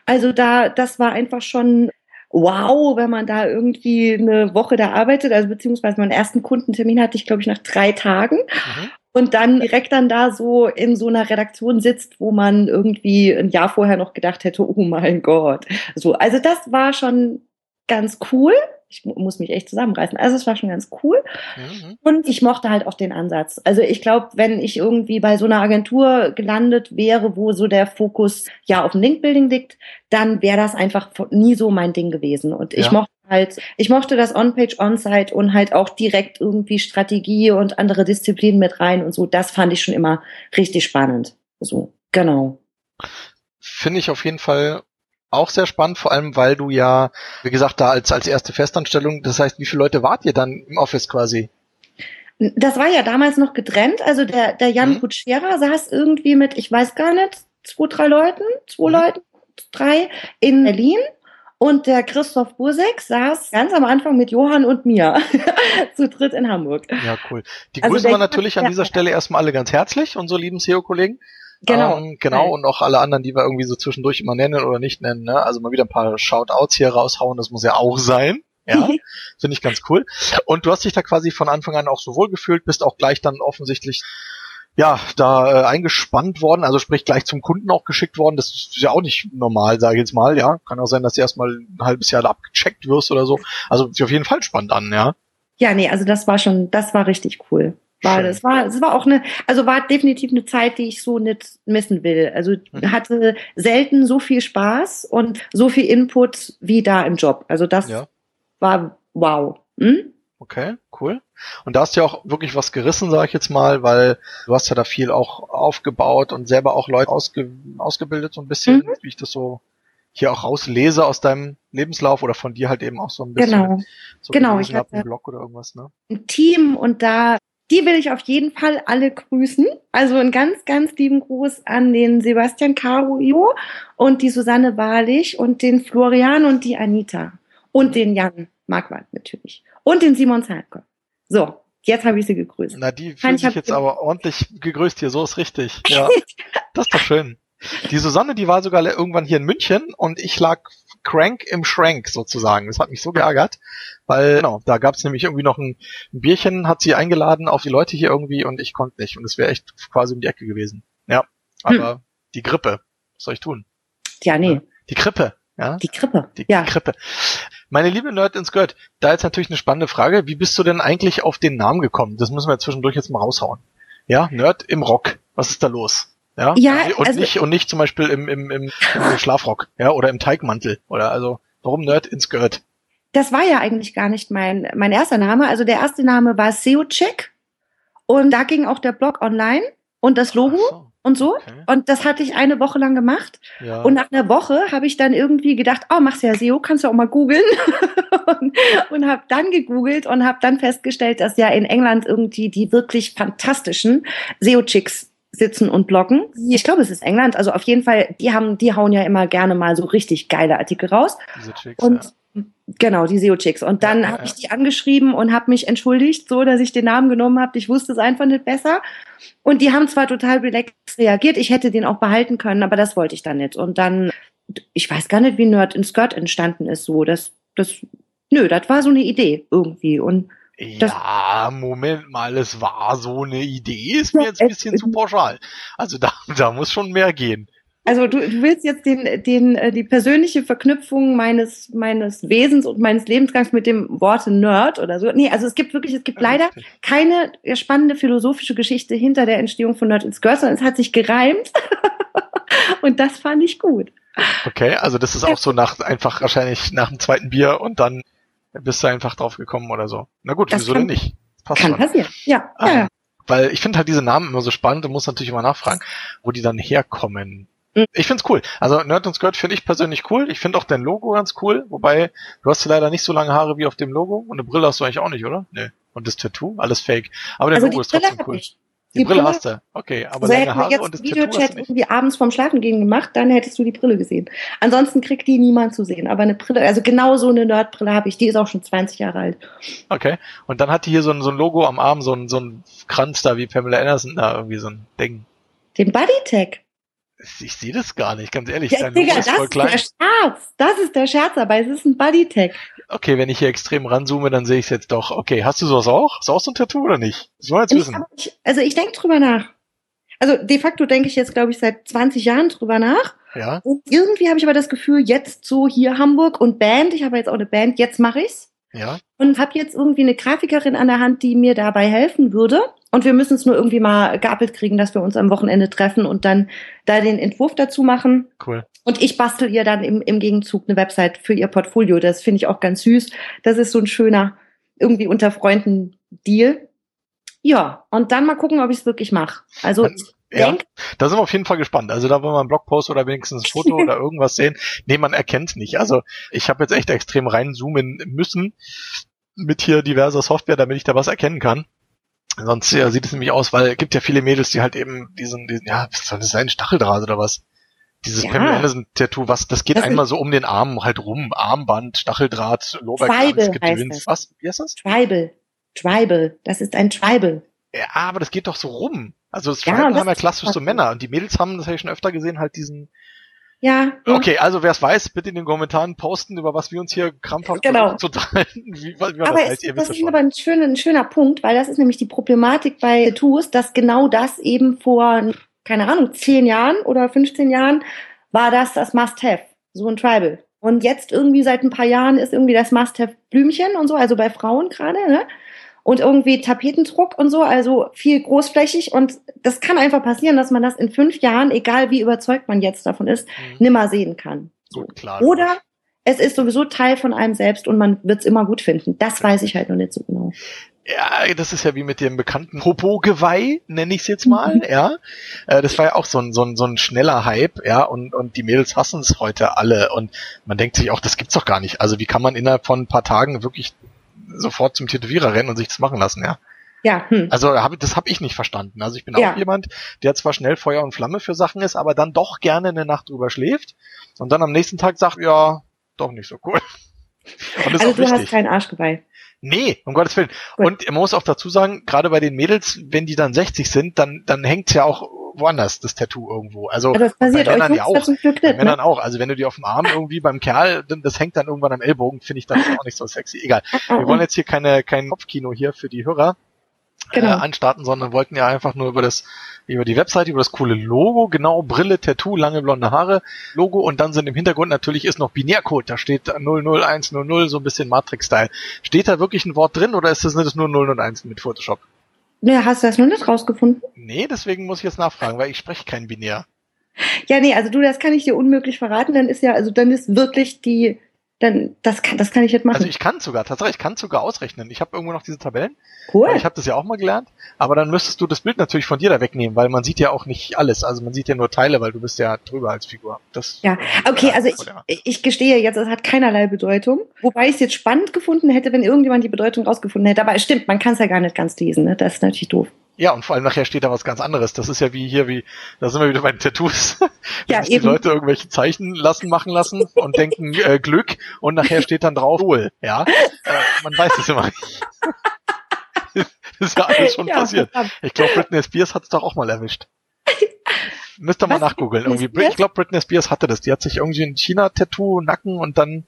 Also da, das war einfach schon wow, wenn man da irgendwie eine Woche da arbeitet, also beziehungsweise meinen ersten Kundentermin hatte ich, glaube ich, nach drei Tagen. Mhm. Und dann direkt dann da so in so einer Redaktion sitzt, wo man irgendwie ein Jahr vorher noch gedacht hätte, oh mein Gott. So, also das war schon ganz cool. Ich muss mich echt zusammenreißen. Also es war schon ganz cool. Mhm. Und ich mochte halt auch den Ansatz. Also ich glaube, wenn ich irgendwie bei so einer Agentur gelandet wäre, wo so der Fokus ja auf dem Linkbuilding liegt, dann wäre das einfach nie so mein Ding gewesen. Und ich ja. mochte halt, ich mochte das On-Page, On-Site und halt auch direkt irgendwie Strategie und andere Disziplinen mit rein und so. Das fand ich schon immer richtig spannend. So, genau. Finde ich auf jeden Fall auch sehr spannend, vor allem weil du ja, wie gesagt, da als, als erste Festanstellung, das heißt, wie viele Leute wart ihr dann im Office quasi? Das war ja damals noch getrennt, also der, der Jan mhm. Kutschera saß irgendwie mit, ich weiß gar nicht, zwei, drei Leuten, zwei mhm. Leuten, drei in Berlin. Und der Christoph Busek saß ganz am Anfang mit Johann und mir zu dritt in Hamburg. Ja, cool. Die also grüßen wir natürlich an dieser Stelle erstmal alle ganz herzlich, unsere lieben SEO-Kollegen. Genau. Ähm, genau, und auch alle anderen, die wir irgendwie so zwischendurch immer nennen oder nicht nennen. Ne? Also mal wieder ein paar Shoutouts hier raushauen, das muss ja auch sein. Ja, finde ich ganz cool. Und du hast dich da quasi von Anfang an auch so wohl gefühlt, bist auch gleich dann offensichtlich ja, da äh, eingespannt worden, also sprich gleich zum Kunden auch geschickt worden. Das ist ja auch nicht normal, sage ich jetzt mal, ja. Kann auch sein, dass du erstmal ein halbes Jahr da abgecheckt wirst oder so. Also sich auf jeden Fall spannend an, ja. Ja, nee, also das war schon, das war richtig cool. War, das war, es war auch eine, also war definitiv eine Zeit, die ich so nicht missen will. Also mhm. hatte selten so viel Spaß und so viel Input wie da im Job. Also das ja. war wow. Hm? Okay, cool. Und da hast du ja auch wirklich was gerissen, sage ich jetzt mal, weil du hast ja da viel auch aufgebaut und selber auch Leute ausge, ausgebildet, so ein bisschen, mhm. wie ich das so hier auch rauslese aus deinem Lebenslauf oder von dir halt eben auch so ein bisschen. Genau, so genau. Ich hatte einen Blog oder irgendwas, ne? Ein Team und da die will ich auf jeden Fall alle grüßen. Also einen ganz, ganz lieben Gruß an den Sebastian Caruio und die Susanne Wahrlich und den Florian und die Anita. Und den Jan Marquardt natürlich. Und den Simon Zalko. So, jetzt habe ich sie gegrüßt. Na, die fühlen sich jetzt aber ordentlich gegrüßt hier. So ist richtig. Ja, das ist doch schön. Die Susanne, die war sogar irgendwann hier in München und ich lag crank im Schrank sozusagen. Das hat mich so geärgert, weil genau, da gab es nämlich irgendwie noch ein, ein, Bierchen, hat sie eingeladen auf die Leute hier irgendwie und ich konnte nicht und es wäre echt quasi um die Ecke gewesen. Ja, aber hm. die Grippe, was soll ich tun? Ja, nee. Die Grippe, ja. Die Grippe, die ja. Grippe. Meine liebe Nerd ins Skirt, da ist natürlich eine spannende Frage. Wie bist du denn eigentlich auf den Namen gekommen? Das müssen wir zwischendurch jetzt mal raushauen. Ja, Nerd im Rock. Was ist da los? Ja, ja und also, nicht und nicht zum Beispiel im, im, im, Schlafrock, ja, oder im Teigmantel oder also warum Nerd ins Skirt? Das war ja eigentlich gar nicht mein mein erster Name. Also der erste Name war SEOcheck und da ging auch der Blog online und das Logo so, und so. Okay. Und das hatte ich eine Woche lang gemacht. Ja. Und nach einer Woche habe ich dann irgendwie gedacht, oh, machst ja SEO, kannst du auch mal googeln. und, und habe dann gegoogelt und habe dann festgestellt, dass ja in England irgendwie die wirklich fantastischen SEO-Chicks sitzen und bloggen. Ich glaube, es ist England. Also auf jeden Fall, die haben, die hauen ja immer gerne mal so richtig geile Artikel raus. Diese Chicks, und ja. genau, die SEO-Chicks. Und dann ja, habe ja. ich die angeschrieben und habe mich entschuldigt, so dass ich den Namen genommen habe. Ich wusste es einfach nicht besser. Und die haben zwar total relaxed reagiert, ich hätte den auch behalten können, aber das wollte ich dann nicht. Und dann, ich weiß gar nicht, wie Nerd in Skirt entstanden ist. So, das, das, nö, das war so eine Idee irgendwie. Und ja, Moment mal, es war so eine Idee, ist mir jetzt ein bisschen zu pauschal. Also da, da muss schon mehr gehen. Also du, du willst jetzt den, den, äh, die persönliche Verknüpfung meines, meines Wesens und meines Lebensgangs mit dem Worte Nerd oder so. Nee, also es gibt wirklich, es gibt leider keine spannende philosophische Geschichte hinter der Entstehung von Nerd ins Girl, sondern es hat sich gereimt. und das fand ich gut. Okay, also das ist auch so nach, einfach wahrscheinlich nach dem zweiten Bier und dann bist du einfach drauf gekommen oder so. Na gut, das wieso kann, denn nicht? Passt kann schon. passieren, ja. Ah, ja. Weil ich finde halt diese Namen immer so spannend und muss natürlich immer nachfragen, wo die dann herkommen. Mhm. Ich find's cool. Also Nerd und Skirt finde ich persönlich cool. Ich finde auch dein Logo ganz cool. Wobei, du hast leider nicht so lange Haare wie auf dem Logo und eine Brille hast du eigentlich auch nicht, oder? Nee. Und das Tattoo? Alles fake. Aber der also Logo ist trotzdem cool. Ich. Die, die Brille, Brille, hast du. Okay, aber also lange Haare jetzt und das Videochat irgendwie abends vorm Schlafen gehen gemacht, dann hättest du die Brille gesehen. Ansonsten kriegt die niemand zu sehen. Aber eine Brille, also genau so eine Nerdbrille habe ich. Die ist auch schon 20 Jahre alt. Okay. Und dann hat die hier so ein, so ein Logo am Arm, so ein, so ein Kranz da wie Pamela Anderson da irgendwie so ein Ding. Den Bodytech. Ich sehe das gar nicht, ganz ehrlich. Ja, Digga, das ist der Scherz. Das ist der Scherz, aber es ist ein Bodytech. Okay, wenn ich hier extrem ranzoome, dann sehe ich es jetzt doch. Okay, hast du sowas auch? Ist auch so ein Tattoo oder nicht? Das wollen wir jetzt wissen. Ich, also ich denke drüber nach. Also de facto denke ich jetzt, glaube ich, seit 20 Jahren drüber nach. Ja. Und irgendwie habe ich aber das Gefühl, jetzt so hier Hamburg und Band, ich habe jetzt auch eine Band, jetzt mache ich's. Ja. Und habe jetzt irgendwie eine Grafikerin an der Hand, die mir dabei helfen würde. Und wir müssen es nur irgendwie mal geappelt kriegen, dass wir uns am Wochenende treffen und dann da den Entwurf dazu machen. Cool. Und ich bastel ihr dann im, im Gegenzug eine Website für ihr Portfolio. Das finde ich auch ganz süß. Das ist so ein schöner, irgendwie unter Freunden Deal. Ja, und dann mal gucken, ob ich es wirklich mache. Also ja, da sind wir auf jeden Fall gespannt. Also da wollen wir einen Blogpost oder wenigstens ein Foto oder irgendwas sehen. Nee, man erkennt nicht. Also ich habe jetzt echt extrem reinzoomen müssen mit hier diverser Software, damit ich da was erkennen kann. Sonst ja, sieht es nämlich aus, weil es gibt ja viele Mädels, die halt eben diesen, diesen ja, was soll das sein, Stacheldraht oder was? Dieses ja. Pamela Anderson-Tattoo, was, das geht das einmal so um den Arm halt rum. Armband, Stacheldraht, Lorbeerkranz, Gedöns. Was? Wie heißt das? Tribal. Tribal. Das ist ein Tribal. Ja, aber das geht doch so rum. Also das ja, Tribal haben ja klassisch so Männer. Und die Mädels haben, das habe ich schon öfter gesehen, halt diesen, ja. Okay, also wer es weiß, bitte in den Kommentaren posten, über was wir uns hier krampfhaft genau. zu teilen. Wie, wie aber das Ihr das ist schon. aber ein schöner, ein schöner Punkt, weil das ist nämlich die Problematik bei Tattoos, dass genau das eben vor, keine Ahnung, zehn Jahren oder 15 Jahren war das das Must-Have, so ein Tribal. Und jetzt irgendwie seit ein paar Jahren ist irgendwie das Must-Have Blümchen und so, also bei Frauen gerade, ne? und irgendwie Tapetendruck und so, also viel großflächig. Und das kann einfach passieren, dass man das in fünf Jahren, egal wie überzeugt man jetzt davon ist, mhm. nimmer sehen kann. Gut, klar. Oder es ist sowieso Teil von einem selbst und man wird es immer gut finden. Das weiß ich halt noch nicht so genau. Ja, das ist ja wie mit dem bekannten Popo-Geweih, nenne ich es jetzt mal, mhm. ja. Äh, das war ja auch so ein, so ein, so ein schneller Hype, ja, und, und die Mädels hassen es heute alle und man denkt sich auch, das gibt's doch gar nicht. Also wie kann man innerhalb von ein paar Tagen wirklich sofort zum Tätowierer rennen und sich das machen lassen, ja. Ja. Hm. Also hab, das habe ich nicht verstanden. Also ich bin ja. auch jemand, der zwar schnell Feuer und Flamme für Sachen ist, aber dann doch gerne eine Nacht drüber schläft und dann am nächsten Tag sagt, ja, doch nicht so cool. also du wichtig. hast kein Arschgeweih. Nee, um Gottes Willen. Und man muss auch dazu sagen, gerade bei den Mädels, wenn die dann 60 sind, dann, dann hängt's ja auch woanders, das Tattoo irgendwo. Also das passiert bei Männern euch ja auch. Zum Glück nicht, bei Männern ne? auch. Also wenn du die auf dem Arm irgendwie beim Kerl, das hängt dann irgendwann am Ellbogen, finde ich dann auch nicht so sexy. Egal. Wir wollen jetzt hier keine, kein Kopfkino hier für die Hörer genau. äh, anstarten, sondern wollten ja einfach nur über das über die Webseite, über das coole Logo, genau, Brille, Tattoo, lange blonde Haare, Logo und dann sind im Hintergrund natürlich ist noch Binärcode, da steht 00100, so ein bisschen Matrix-Style. Steht da wirklich ein Wort drin oder ist das nicht nur 0 und 1 mit Photoshop? Ne, hast du das noch nicht rausgefunden? Nee, deswegen muss ich jetzt nachfragen, weil ich spreche kein Binär. Ja, nee, also du, das kann ich dir unmöglich verraten. Dann ist ja, also dann ist wirklich die dann das kann das kann ich jetzt machen. Also ich kann sogar tatsächlich, ich kann sogar ausrechnen. Ich habe irgendwo noch diese Tabellen. Cool. Ich habe das ja auch mal gelernt, aber dann müsstest du das Bild natürlich von dir da wegnehmen, weil man sieht ja auch nicht alles. Also man sieht ja nur Teile, weil du bist ja drüber als Figur. Das ja, okay, also ich, ich gestehe jetzt, es hat keinerlei Bedeutung. Wobei ich es jetzt spannend gefunden hätte, wenn irgendjemand die Bedeutung rausgefunden hätte. Aber es stimmt, man kann es ja gar nicht ganz lesen. Ne? Das ist natürlich doof. Ja, und vor allem nachher steht da was ganz anderes. Das ist ja wie hier, wie, da sind wir wieder bei den Tattoos. ja, die Leute irgendwelche Zeichen lassen, machen lassen und denken äh, Glück und nachher steht dann drauf Wohl. Ja, äh, man weiß es immer nicht. das ist ja alles schon ja, passiert. Verdammt. Ich glaube, Britney Spears hat es doch auch mal erwischt. Müsst ihr mal nachgoogeln. Irgendwie, ich glaube, Britney Spears hatte das. Die hat sich irgendwie ein China-Tattoo, Nacken und dann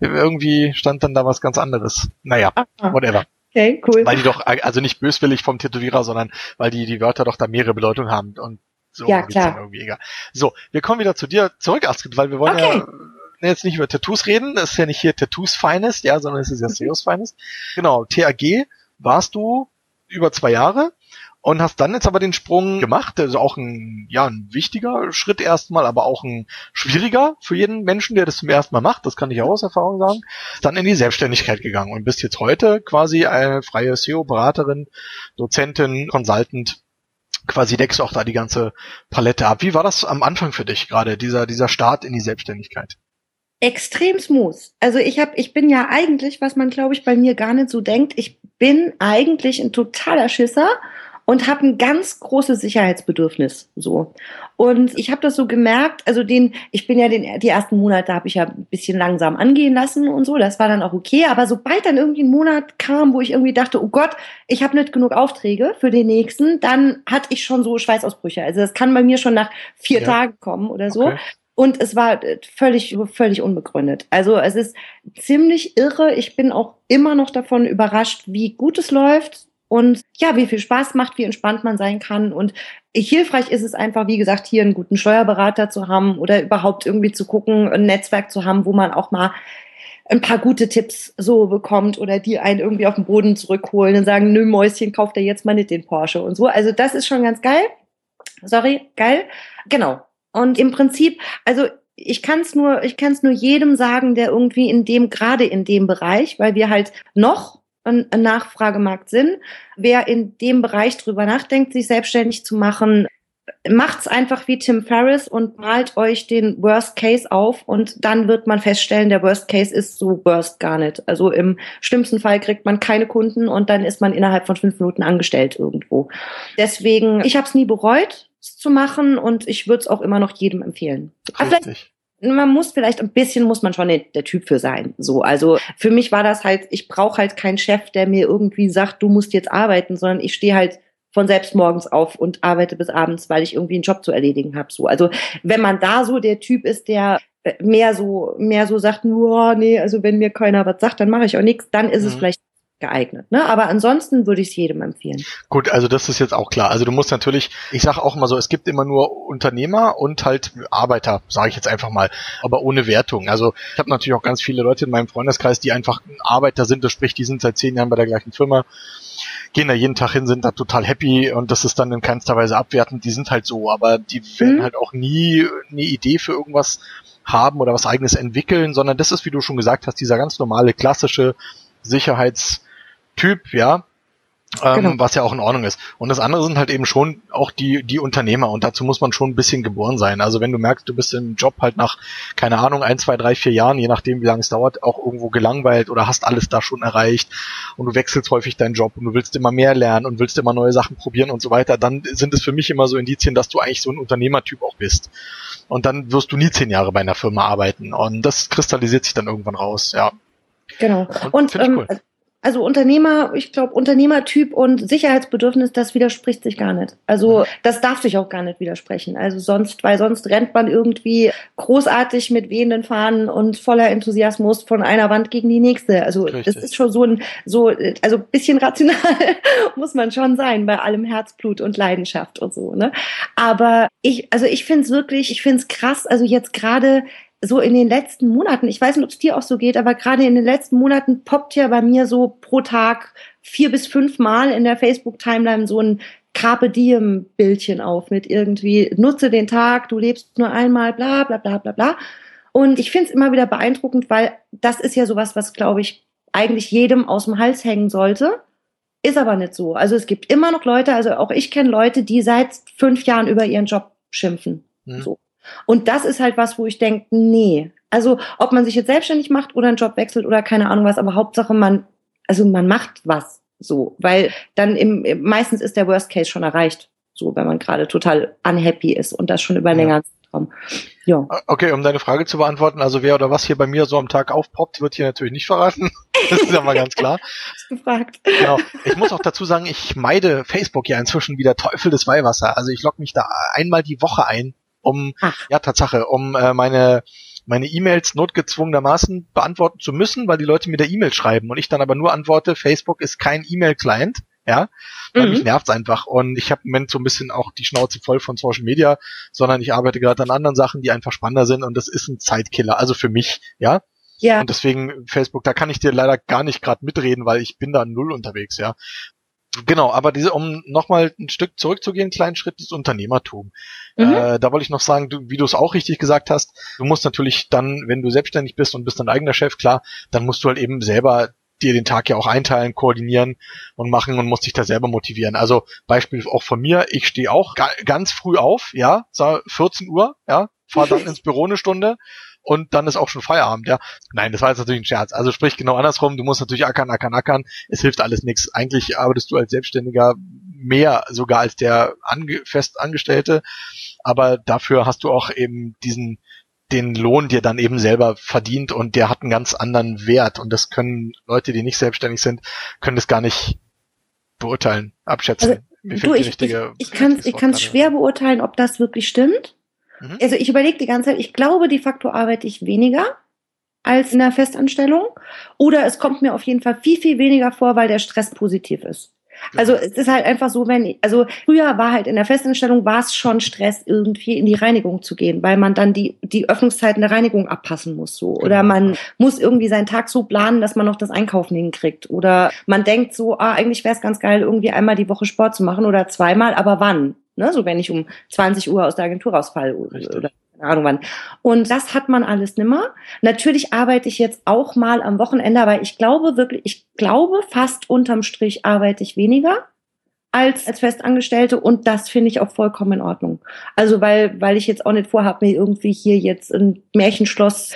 irgendwie stand dann da was ganz anderes. Naja, Aha. whatever. Okay, cool. Weil die doch, also nicht böswillig vom Tätowierer, sondern weil die, die Wörter doch da mehrere Bedeutungen haben und so ja, klar. irgendwie egal. So, wir kommen wieder zu dir zurück, Astrid, weil wir wollen okay. ja jetzt nicht über Tattoos reden. Das ist ja nicht hier Tattoos Finest, ja, sondern es ist ja Seos Finest. Genau, TAG warst du über zwei Jahre und hast dann jetzt aber den Sprung gemacht, also auch ein, ja, ein wichtiger Schritt erstmal, aber auch ein schwieriger für jeden Menschen, der das zum ersten Mal macht, das kann ich auch aus Erfahrung sagen, dann in die Selbstständigkeit gegangen und bist jetzt heute quasi eine freie SEO-Beraterin, Dozentin, Consultant, quasi deckst auch da die ganze Palette ab. Wie war das am Anfang für dich gerade, dieser, dieser Start in die Selbstständigkeit? extrem smooth. Also ich habe, ich bin ja eigentlich, was man glaube ich bei mir gar nicht so denkt, ich bin eigentlich ein totaler Schisser und habe ein ganz großes Sicherheitsbedürfnis so. Und ich habe das so gemerkt, also den ich bin ja den die ersten Monate habe ich ja ein bisschen langsam angehen lassen und so, das war dann auch okay, aber sobald dann irgendwie ein Monat kam, wo ich irgendwie dachte, oh Gott, ich habe nicht genug Aufträge für den nächsten, dann hatte ich schon so Schweißausbrüche. Also das kann bei mir schon nach vier ja. Tagen kommen oder so. Okay. Und es war völlig, völlig unbegründet. Also es ist ziemlich irre. Ich bin auch immer noch davon überrascht, wie gut es läuft und ja, wie viel Spaß macht, wie entspannt man sein kann. Und hilfreich ist es einfach, wie gesagt, hier einen guten Steuerberater zu haben oder überhaupt irgendwie zu gucken, ein Netzwerk zu haben, wo man auch mal ein paar gute Tipps so bekommt oder die einen irgendwie auf den Boden zurückholen und sagen, nö Mäuschen, kauft er jetzt mal nicht den Porsche und so. Also das ist schon ganz geil. Sorry, geil. Genau. Und im Prinzip, also ich kann es nur, ich kann es nur jedem sagen, der irgendwie in dem, gerade in dem Bereich, weil wir halt noch ein, Nachfragemarkt sind, wer in dem Bereich drüber nachdenkt, sich selbstständig zu machen, macht's einfach wie Tim Ferriss und malt euch den Worst Case auf und dann wird man feststellen, der Worst Case ist so worst gar nicht. Also im schlimmsten Fall kriegt man keine Kunden und dann ist man innerhalb von fünf Minuten angestellt irgendwo. Deswegen, ich habe es nie bereut zu machen und ich würde es auch immer noch jedem empfehlen. Richtig. Man muss vielleicht ein bisschen muss man schon der, Typ für sein. So, also für mich war das halt, ich brauche halt keinen Chef, der mir irgendwie sagt, du musst jetzt arbeiten, sondern ich stehe halt von selbst morgens auf und arbeite bis abends, weil ich irgendwie einen Job zu erledigen habe. So, also wenn man da so der Typ ist, der mehr so mehr so sagt, nur nee, also wenn mir keiner was sagt, dann mache ich auch nichts, dann ist mhm. es vielleicht geeignet. Ne? Aber ansonsten würde ich es jedem empfehlen. Gut, also das ist jetzt auch klar. Also du musst natürlich, ich sage auch immer so, es gibt immer nur Unternehmer und halt Arbeiter, sage ich jetzt einfach mal, aber ohne Wertung. Also ich habe natürlich auch ganz viele Leute in meinem Freundeskreis, die einfach Arbeiter sind, das spricht, die sind seit zehn Jahren bei der gleichen Firma, gehen da jeden Tag hin, sind da total happy und das ist dann in keinster Weise abwertend, die sind halt so, aber die werden mhm. halt auch nie eine Idee für irgendwas haben oder was eigenes entwickeln, sondern das ist, wie du schon gesagt hast, dieser ganz normale, klassische Sicherheits- Typ, ja, ähm, genau. was ja auch in Ordnung ist. Und das andere sind halt eben schon auch die, die Unternehmer und dazu muss man schon ein bisschen geboren sein. Also wenn du merkst, du bist im Job halt nach, keine Ahnung, ein, zwei, drei, vier Jahren, je nachdem wie lange es dauert, auch irgendwo gelangweilt oder hast alles da schon erreicht und du wechselst häufig deinen Job und du willst immer mehr lernen und willst immer neue Sachen probieren und so weiter, dann sind es für mich immer so Indizien, dass du eigentlich so ein Unternehmertyp auch bist. Und dann wirst du nie zehn Jahre bei einer Firma arbeiten und das kristallisiert sich dann irgendwann raus, ja. Genau. Und, und ähm, cool. Also Unternehmer, ich glaube, Unternehmertyp und Sicherheitsbedürfnis, das widerspricht sich gar nicht. Also das darf sich auch gar nicht widersprechen. Also sonst, weil sonst rennt man irgendwie großartig mit wehenden Fahnen und voller Enthusiasmus von einer Wand gegen die nächste. Also Richtig. das ist schon so ein, so, also bisschen rational muss man schon sein bei allem Herzblut und Leidenschaft und so. Ne? Aber ich, also ich finde es wirklich, ich finde es krass. Also jetzt gerade so in den letzten Monaten, ich weiß nicht, ob es dir auch so geht, aber gerade in den letzten Monaten poppt ja bei mir so pro Tag vier bis fünf Mal in der Facebook-Timeline so ein Carpe Diem Bildchen auf mit irgendwie nutze den Tag, du lebst nur einmal, bla bla bla bla bla. Und ich finde es immer wieder beeindruckend, weil das ist ja sowas, was glaube ich eigentlich jedem aus dem Hals hängen sollte. Ist aber nicht so. Also es gibt immer noch Leute, also auch ich kenne Leute, die seit fünf Jahren über ihren Job schimpfen. Hm. So. Und das ist halt was, wo ich denke, nee. Also ob man sich jetzt selbstständig macht oder einen Job wechselt oder keine Ahnung was, aber Hauptsache man, also man macht was so, weil dann im, meistens ist der Worst Case schon erreicht, so wenn man gerade total unhappy ist und das schon über einen ja. längeren Zeitraum. Ja. Okay, um deine Frage zu beantworten, also wer oder was hier bei mir so am Tag aufpoppt, wird hier natürlich nicht verraten. Das ist ja mal ganz klar. Gefragt. Genau. Ich muss auch dazu sagen, ich meide Facebook ja inzwischen wie der Teufel des Weihwasser. Also ich logge mich da einmal die Woche ein um, Ach. ja, Tatsache, um äh, meine meine E-Mails notgezwungenermaßen beantworten zu müssen, weil die Leute mir der E-Mail schreiben und ich dann aber nur antworte, Facebook ist kein E-Mail-Client, ja, weil mhm. mich nervt's einfach und ich habe im Moment so ein bisschen auch die Schnauze voll von Social Media, sondern ich arbeite gerade an anderen Sachen, die einfach spannender sind und das ist ein Zeitkiller, also für mich, ja. Ja. Und deswegen Facebook, da kann ich dir leider gar nicht gerade mitreden, weil ich bin da null unterwegs, ja. Genau, aber diese, um nochmal ein Stück zurückzugehen, kleinen Schritt, ist Unternehmertum. Mhm. Äh, da wollte ich noch sagen, du, wie du es auch richtig gesagt hast, du musst natürlich dann, wenn du selbstständig bist und bist dein eigener Chef, klar, dann musst du halt eben selber dir den Tag ja auch einteilen, koordinieren und machen und musst dich da selber motivieren. Also Beispiel auch von mir, ich stehe auch ga ganz früh auf, ja, 14 Uhr, ja, fahr dann ins Büro eine Stunde und dann ist auch schon Feierabend, ja. Nein, das war jetzt natürlich ein Scherz. Also sprich genau andersrum, du musst natürlich ackern, ackern, ackern. Es hilft alles nichts. Eigentlich arbeitest du als Selbstständiger mehr sogar als der Ange Festangestellte, aber dafür hast du auch eben diesen den Lohn dir dann eben selber verdient und der hat einen ganz anderen Wert und das können Leute, die nicht selbstständig sind, können das gar nicht beurteilen, abschätzen. Also, du, ich, ich, ich kann es schwer beurteilen, ob das wirklich stimmt. Mhm. Also ich überlege die ganze Zeit, ich glaube, de facto arbeite ich weniger als in der Festanstellung. Oder es kommt mir auf jeden Fall viel, viel weniger vor, weil der Stress positiv ist. Also es ist halt einfach so, wenn, also früher war halt in der Festanstellung war es schon Stress, irgendwie in die Reinigung zu gehen, weil man dann die, die Öffnungszeiten der Reinigung abpassen muss so. Oder genau. man muss irgendwie seinen Tag so planen, dass man noch das Einkaufen hinkriegt. Oder man denkt so, ah, eigentlich wäre es ganz geil, irgendwie einmal die Woche Sport zu machen oder zweimal, aber wann? Ne? So wenn ich um 20 Uhr aus der Agentur rausfalle Richtig. oder keine Ahnung wann. Und das hat man alles nimmer. Natürlich arbeite ich jetzt auch mal am Wochenende, aber ich glaube wirklich, ich glaube fast unterm Strich arbeite ich weniger als als Festangestellte und das finde ich auch vollkommen in Ordnung. Also weil weil ich jetzt auch nicht vorhabe, mir irgendwie hier jetzt ein Märchenschloss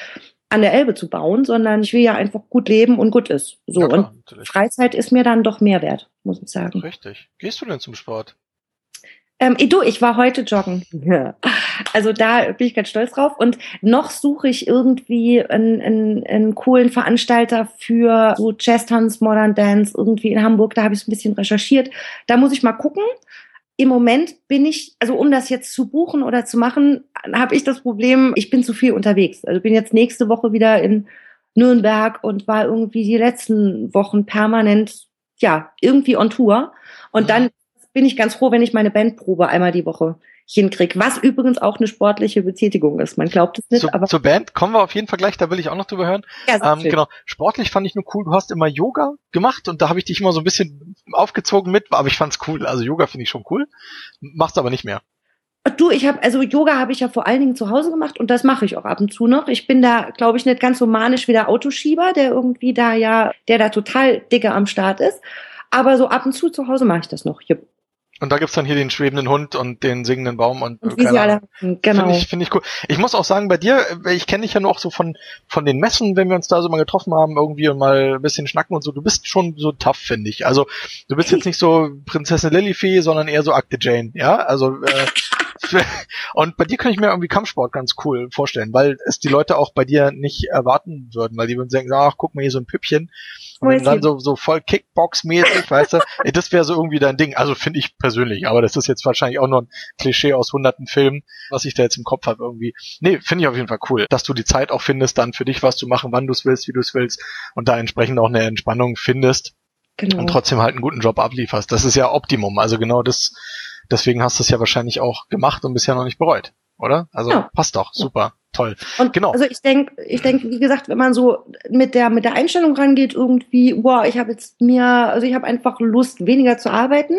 an der Elbe zu bauen, sondern ich will ja einfach gut leben und gut ist. So ja, klar, und. Freizeit ist mir dann doch mehr wert, muss ich sagen. Richtig. Gehst du denn zum Sport? Ähm, du, ich war heute joggen. Ja. Also da bin ich ganz stolz drauf. Und noch suche ich irgendwie einen, einen, einen coolen Veranstalter für so Jazz-Tanz, Modern Dance irgendwie in Hamburg. Da habe ich es ein bisschen recherchiert. Da muss ich mal gucken. Im Moment bin ich, also um das jetzt zu buchen oder zu machen, habe ich das Problem, ich bin zu viel unterwegs. Also bin jetzt nächste Woche wieder in Nürnberg und war irgendwie die letzten Wochen permanent, ja, irgendwie on Tour. Und mhm. dann bin ich ganz froh, wenn ich meine Bandprobe einmal die Woche hinkriege. Was übrigens auch eine sportliche Betätigung ist. Man glaubt es nicht. Zu, aber zur Band kommen wir auf jeden Fall gleich, da will ich auch noch drüber hören. Ja, ähm, genau. Sportlich fand ich nur cool, du hast immer Yoga gemacht und da habe ich dich immer so ein bisschen aufgezogen mit, aber ich fand's cool. Also Yoga finde ich schon cool. Machst aber nicht mehr. Du, ich habe also Yoga habe ich ja vor allen Dingen zu Hause gemacht und das mache ich auch ab und zu noch. Ich bin da, glaube ich, nicht ganz so manisch wie der Autoschieber, der irgendwie da ja, der da total dicke am Start ist. Aber so ab und zu zu Hause mache ich das noch. Jupp. Und da gibt's dann hier den schwebenden Hund und den singenden Baum und, und wie sie alle, genau. Finde ich, find ich cool. Ich muss auch sagen, bei dir, ich kenne dich ja nur auch so von, von den Messen, wenn wir uns da so mal getroffen haben, irgendwie und mal ein bisschen schnacken und so. Du bist schon so tough, finde ich. Also du bist jetzt nicht so Prinzessin Lilifee, sondern eher so Akte Jane, ja? Also äh, und bei dir kann ich mir irgendwie Kampfsport ganz cool vorstellen, weil es die Leute auch bei dir nicht erwarten würden, weil die würden sagen, ach, guck mal hier so ein Püppchen. Und dann so, so voll Kickbox-mäßig, weißt du, das wäre so irgendwie dein Ding. Also finde ich persönlich, aber das ist jetzt wahrscheinlich auch nur ein Klischee aus hunderten Filmen, was ich da jetzt im Kopf habe irgendwie. Nee, finde ich auf jeden Fall cool, dass du die Zeit auch findest, dann für dich was zu machen, wann du es willst, wie du es willst und da entsprechend auch eine Entspannung findest. Genau. Und trotzdem halt einen guten Job ablieferst. Das ist ja Optimum. Also genau das, Deswegen hast du es ja wahrscheinlich auch gemacht und bisher noch nicht bereut, oder? Also ja. passt doch, super, toll. Und genau. Also ich denke, ich denke, wie gesagt, wenn man so mit der mit der Einstellung rangeht, irgendwie, wow, ich habe jetzt mir, also ich habe einfach Lust, weniger zu arbeiten,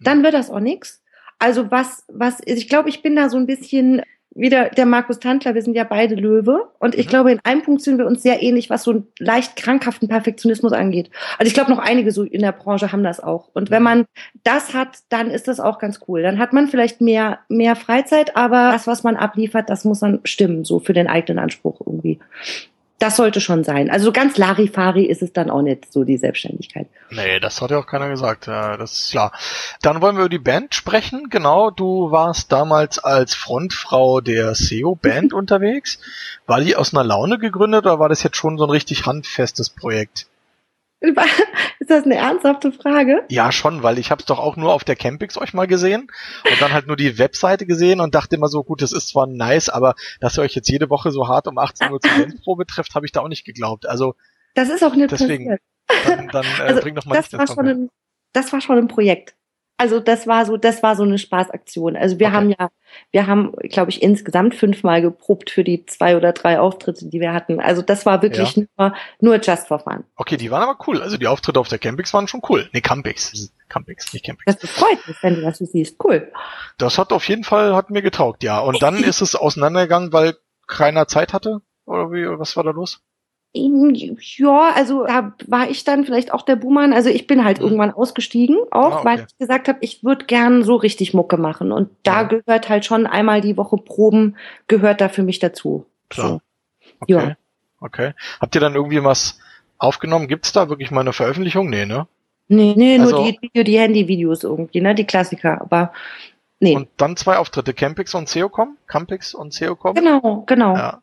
dann wird das auch nichts. Also was, was, ich glaube, ich bin da so ein bisschen wieder der Markus Tantler, wir sind ja beide Löwe. Und ich mhm. glaube, in einem Punkt sind wir uns sehr ähnlich, was so einen leicht krankhaften Perfektionismus angeht. Also ich glaube, noch einige so in der Branche haben das auch. Und wenn man das hat, dann ist das auch ganz cool. Dann hat man vielleicht mehr, mehr Freizeit, aber das, was man abliefert, das muss dann stimmen, so für den eigenen Anspruch irgendwie das sollte schon sein. Also ganz Larifari ist es dann auch nicht so, die Selbstständigkeit. Nee, das hat ja auch keiner gesagt, ja, das ist klar. Dann wollen wir über die Band sprechen. Genau, du warst damals als Frontfrau der SEO-Band unterwegs. War die aus einer Laune gegründet oder war das jetzt schon so ein richtig handfestes Projekt? Ist das eine ernsthafte Frage? Ja, schon, weil ich habe es doch auch nur auf der Campix euch mal gesehen und dann halt nur die Webseite gesehen und dachte immer so, gut, das ist zwar nice, aber dass ihr euch jetzt jede Woche so hart um 18 Uhr zur Bandprobe trifft, habe ich da auch nicht geglaubt. Also das ist auch nicht deswegen. Passiert. Dann, dann äh, also, bring doch mal das war schon ein, Das war schon ein Projekt. Also das war so, das war so eine Spaßaktion. Also wir okay. haben ja, wir haben, glaube ich, insgesamt fünfmal geprobt für die zwei oder drei Auftritte, die wir hatten. Also das war wirklich ja. nur, nur just for fun. Okay, die waren aber cool. Also die Auftritte auf der Campix waren schon cool. Nee, Campix. Campix, nicht Campix. Das freut mich, wenn du das so siehst. Cool. Das hat auf jeden Fall, hat mir getaugt, ja. Und dann ist es auseinandergegangen, weil keiner Zeit hatte? Oder wie, was war da los? Ja, also da war ich dann vielleicht auch der Buhmann. Also ich bin halt mhm. irgendwann ausgestiegen, auch ah, okay. weil ich gesagt habe, ich würde gern so richtig Mucke machen. Und da ja. gehört halt schon einmal die Woche Proben, gehört da für mich dazu. Klar. So. Okay. Ja. Okay. Habt ihr dann irgendwie was aufgenommen? Gibt's da wirklich mal eine Veröffentlichung? Nee, ne? Nee, nee, also, nur die, die Handy-Videos irgendwie, ne? Die Klassiker. Aber nee. Und dann zwei Auftritte, Campix und Seocom? Campix und Seocom? Genau, genau. Ja.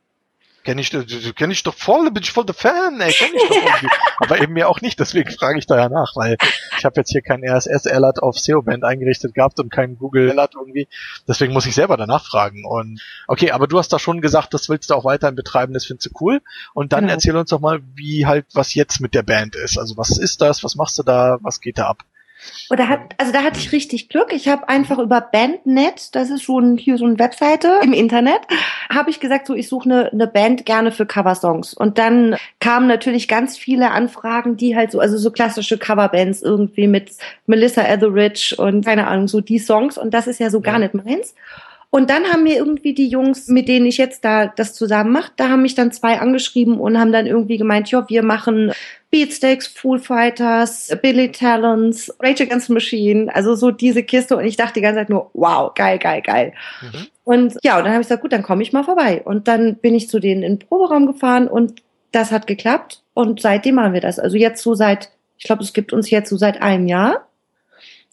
Kenn ich, kenn ich doch voll, bin ich voll der Fan, ey, kenn ich doch irgendwie. Aber eben mir auch nicht, deswegen frage ich da ja nach, weil ich habe jetzt hier kein RSS-Alert auf SEO-Band eingerichtet gehabt und kein Google-Alert irgendwie. Deswegen muss ich selber danach fragen. Und okay, aber du hast da schon gesagt, das willst du auch weiterhin betreiben, das findest du cool. Und dann genau. erzähl uns doch mal, wie halt, was jetzt mit der Band ist. Also was ist das, was machst du da, was geht da ab? Oder hat, also da hatte ich richtig Glück. Ich habe einfach über Bandnet, das ist schon hier so eine Webseite im Internet, habe ich gesagt, so ich suche eine, eine Band gerne für Coversongs. Und dann kamen natürlich ganz viele Anfragen, die halt so, also so klassische Coverbands irgendwie mit Melissa Etheridge und keine Ahnung, so die Songs. Und das ist ja so gar nicht meins. Und dann haben mir irgendwie die Jungs, mit denen ich jetzt da das zusammen mache, da haben mich dann zwei angeschrieben und haben dann irgendwie gemeint, ja, wir machen Beatsteaks, Fool Fighters, Billy Talons, Rage Against the Machine, also so diese Kiste. Und ich dachte die ganze Zeit nur, wow, geil, geil, geil. Mhm. Und ja, und dann habe ich gesagt, gut, dann komme ich mal vorbei. Und dann bin ich zu denen in den Proberaum gefahren und das hat geklappt. Und seitdem machen wir das. Also jetzt so seit, ich glaube, es gibt uns jetzt so seit einem Jahr.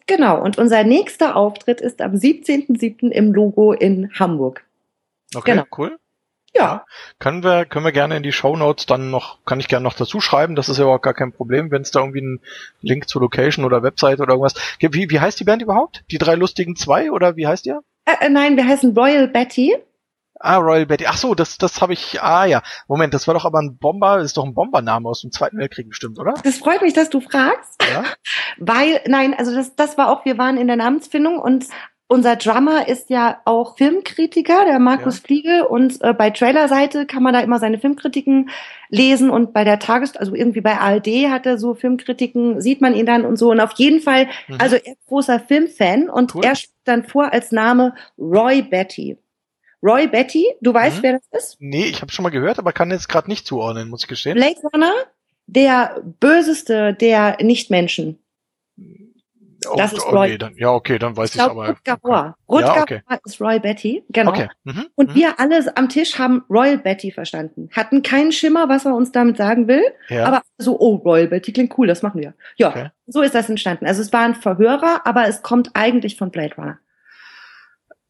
Genau, und unser nächster Auftritt ist am 17.07. im Logo in Hamburg. Okay, genau. cool. Ja. Können wir, können wir gerne in die Show Notes dann noch, kann ich gerne noch dazu schreiben. Das ist ja auch gar kein Problem, wenn es da irgendwie einen Link zur Location oder Website oder irgendwas gibt. Wie, wie heißt die Band überhaupt? Die drei lustigen zwei oder wie heißt ihr? Äh, äh, nein, wir heißen Royal Betty. Ah, Royal Betty. Ach so, das, das habe ich. Ah ja, Moment, das war doch aber ein Bomber. Das ist doch ein Bombername aus dem Zweiten Weltkrieg bestimmt, oder? Das freut mich, dass du fragst. Ja. Weil, nein, also das, das war auch. Wir waren in der Namensfindung und unser Drummer ist ja auch Filmkritiker, der Markus ja. Fliege, und äh, bei Trailerseite kann man da immer seine Filmkritiken lesen und bei der Tages, also irgendwie bei ARD hat er so Filmkritiken, sieht man ihn dann und so. Und auf jeden Fall, mhm. also er ist großer Filmfan und cool. er spielt dann vor als Name Roy Betty. Roy Betty, du weißt, mhm. wer das ist? Nee, ich habe schon mal gehört, aber kann jetzt gerade nicht zuordnen, muss ich gestehen. Blade Runner, der böseste der Nichtmenschen. Oh, das ist Roy. Okay, dann, ja, okay, dann weiß ich, ich aber. Rutger Hauer. Rutger ja, okay. ist Roy Betty, genau. Okay. Mhm. Und mhm. wir alle am Tisch haben Royal Betty verstanden. Hatten keinen Schimmer, was er uns damit sagen will. Ja. Aber so, oh, Royal Betty klingt cool, das machen wir. Ja, okay. so ist das entstanden. Also es war ein Verhörer, aber es kommt eigentlich von Blade Runner.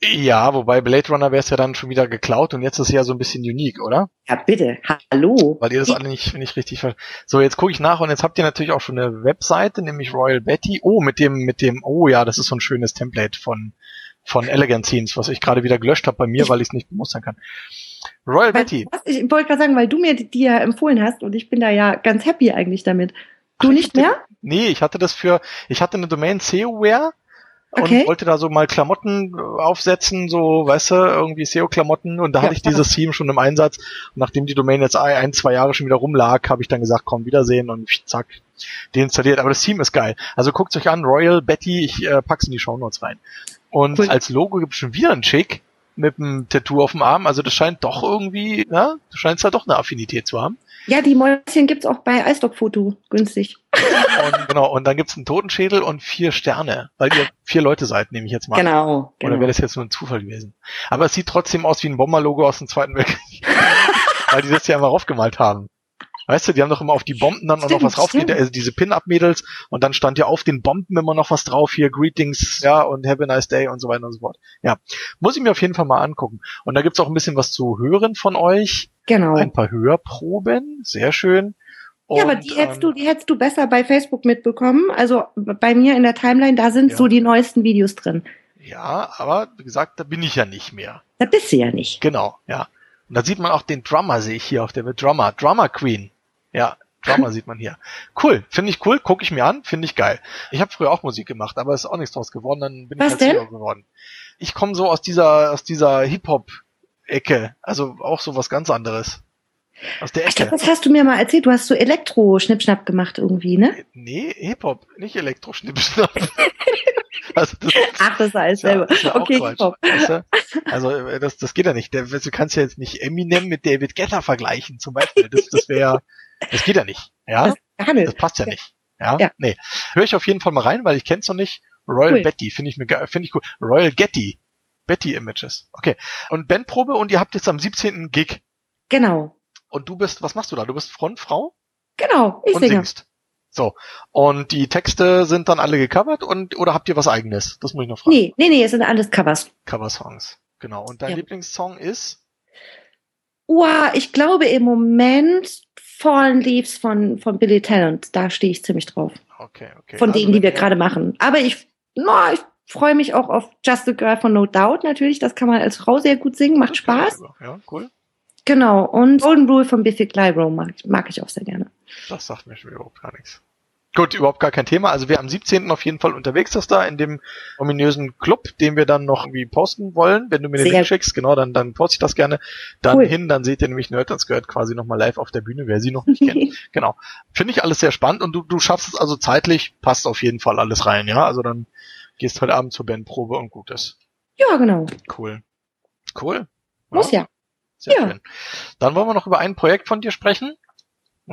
Ja, wobei Blade Runner wäre es ja dann schon wieder geklaut und jetzt ist es ja so ein bisschen unique, oder? Ja, bitte. Hallo. Weil ihr das alle nicht, nicht richtig ver So, jetzt gucke ich nach und jetzt habt ihr natürlich auch schon eine Webseite, nämlich Royal Betty. Oh, mit dem, mit dem, oh ja, das ist so ein schönes Template von, von Elegant Scenes, was ich gerade wieder gelöscht habe bei mir, weil ich es nicht bemustern kann. Royal weil, Betty. Was, ich wollte gerade sagen, weil du mir die, die ja empfohlen hast und ich bin da ja ganz happy eigentlich damit. Du Ach, nicht mehr? Nee, ich hatte das für, ich hatte eine Domain SEOware okay. und wollte da so mal Klamotten äh, aufsetzen, so, weißt du, irgendwie SEO-Klamotten und da ja, hatte ich dieses Theme schon im Einsatz. Und nachdem die Domain jetzt ein, zwei Jahre schon wieder rumlag, habe ich dann gesagt, komm, Wiedersehen und zack, deinstalliert. Aber das Theme ist geil. Also guckt euch an, Royal Betty, ich äh, pack's in die Show Notes rein. Und cool. als Logo gibt's schon wieder einen Chick mit einem Tattoo auf dem Arm. Also das scheint doch irgendwie, ja, du scheinst da doch eine Affinität zu haben. Ja, die Mäuschen gibt's auch bei iStock-Foto günstig. Und, genau, und dann gibt's einen Totenschädel und vier Sterne, weil ihr vier Leute seid, nehme ich jetzt mal. Genau. genau. Oder wäre das jetzt nur ein Zufall gewesen? Aber es sieht trotzdem aus wie ein Bomberlogo aus dem Zweiten Weltkrieg. weil die das ja immer raufgemalt haben. Weißt du, die haben doch immer auf die Bomben dann stimmt, noch was drauf, also diese Pin-Up-Mädels und dann stand ja auf den Bomben immer noch was drauf, hier Greetings, ja, und Have a nice day und so weiter und so fort. Ja, muss ich mir auf jeden Fall mal angucken. Und da gibt's auch ein bisschen was zu hören von euch. Genau. Ein paar Hörproben, sehr schön. Und, ja, aber die hättest ähm, du, die hättest du besser bei Facebook mitbekommen. Also bei mir in der Timeline, da sind ja. so die neuesten Videos drin. Ja, aber wie gesagt, da bin ich ja nicht mehr. Da bist du ja nicht. Genau, ja. Und da sieht man auch den Drummer, sehe ich hier auf der Drummer, Drummer Queen. Ja, Drummer sieht man hier. Cool, finde ich cool, gucke ich mir an, finde ich geil. Ich habe früher auch Musik gemacht, aber ist auch nichts draus geworden, dann bin Was ich halt geworden. Ich komme so aus dieser aus dieser Hip Hop Ecke, also auch so was ganz anderes. Aus der Ecke. Ich glaub, das hast du mir mal erzählt, du hast so Elektro-Schnippschnapp gemacht irgendwie, ne? Nee, Hip-Hop, nicht Elektro-Schnippschnapp. also das, Ach, das heißt selber. Ja, ja okay. Weißt du? Also äh, das, das geht ja nicht. Du kannst ja jetzt nicht Eminem mit David Guetta vergleichen, zum Beispiel. Das, das wäre, das geht ja nicht. Ja, das, das passt ja nicht. Ja, ja. nee. Höre ich auf jeden Fall mal rein, weil ich kenn's noch nicht. Royal cool. Betty finde ich mir finde ich cool. Royal Getty. Betty Images. Okay. Und Bandprobe und ihr habt jetzt am 17. Gig. Genau. Und du bist, was machst du da? Du bist Frontfrau? Genau, ich und singe. singst. So. Und die Texte sind dann alle gecovert und oder habt ihr was eigenes? Das muss ich noch fragen. Nee, nee, nee, es sind alles Covers. Coversongs. Genau. Und dein ja. Lieblingssong ist? Uah, ich glaube im Moment Fallen Leaves von, von Billy Talent. Da stehe ich ziemlich drauf. Okay, okay. Von also denen, die wir gerade machen. Aber ich, no, ich freue mich auch auf Just a Girl von No Doubt natürlich. Das kann man als Frau sehr gut singen, macht Spaß. Ja, cool. Genau, und Golden Rule von Biffy Clyro mag, mag ich auch sehr gerne. Das sagt mir schon überhaupt gar nichts. Gut, überhaupt gar kein Thema. Also wir am 17. auf jeden Fall unterwegs ist da in dem ominösen Club, den wir dann noch irgendwie posten wollen. Wenn du mir den Sehr Link schickst, genau, dann, dann poste ich das gerne. Dann cool. hin, dann seht ihr nämlich Nerd das gehört quasi nochmal live auf der Bühne, wer sie noch nicht kennt. Genau. Finde ich alles sehr spannend und du, du schaffst es also zeitlich, passt auf jeden Fall alles rein, ja. Also dann gehst heute Abend zur Bandprobe und gut ist. Ja, genau. Cool. Cool. Muss ja. Sehr ja. schön. Dann wollen wir noch über ein Projekt von dir sprechen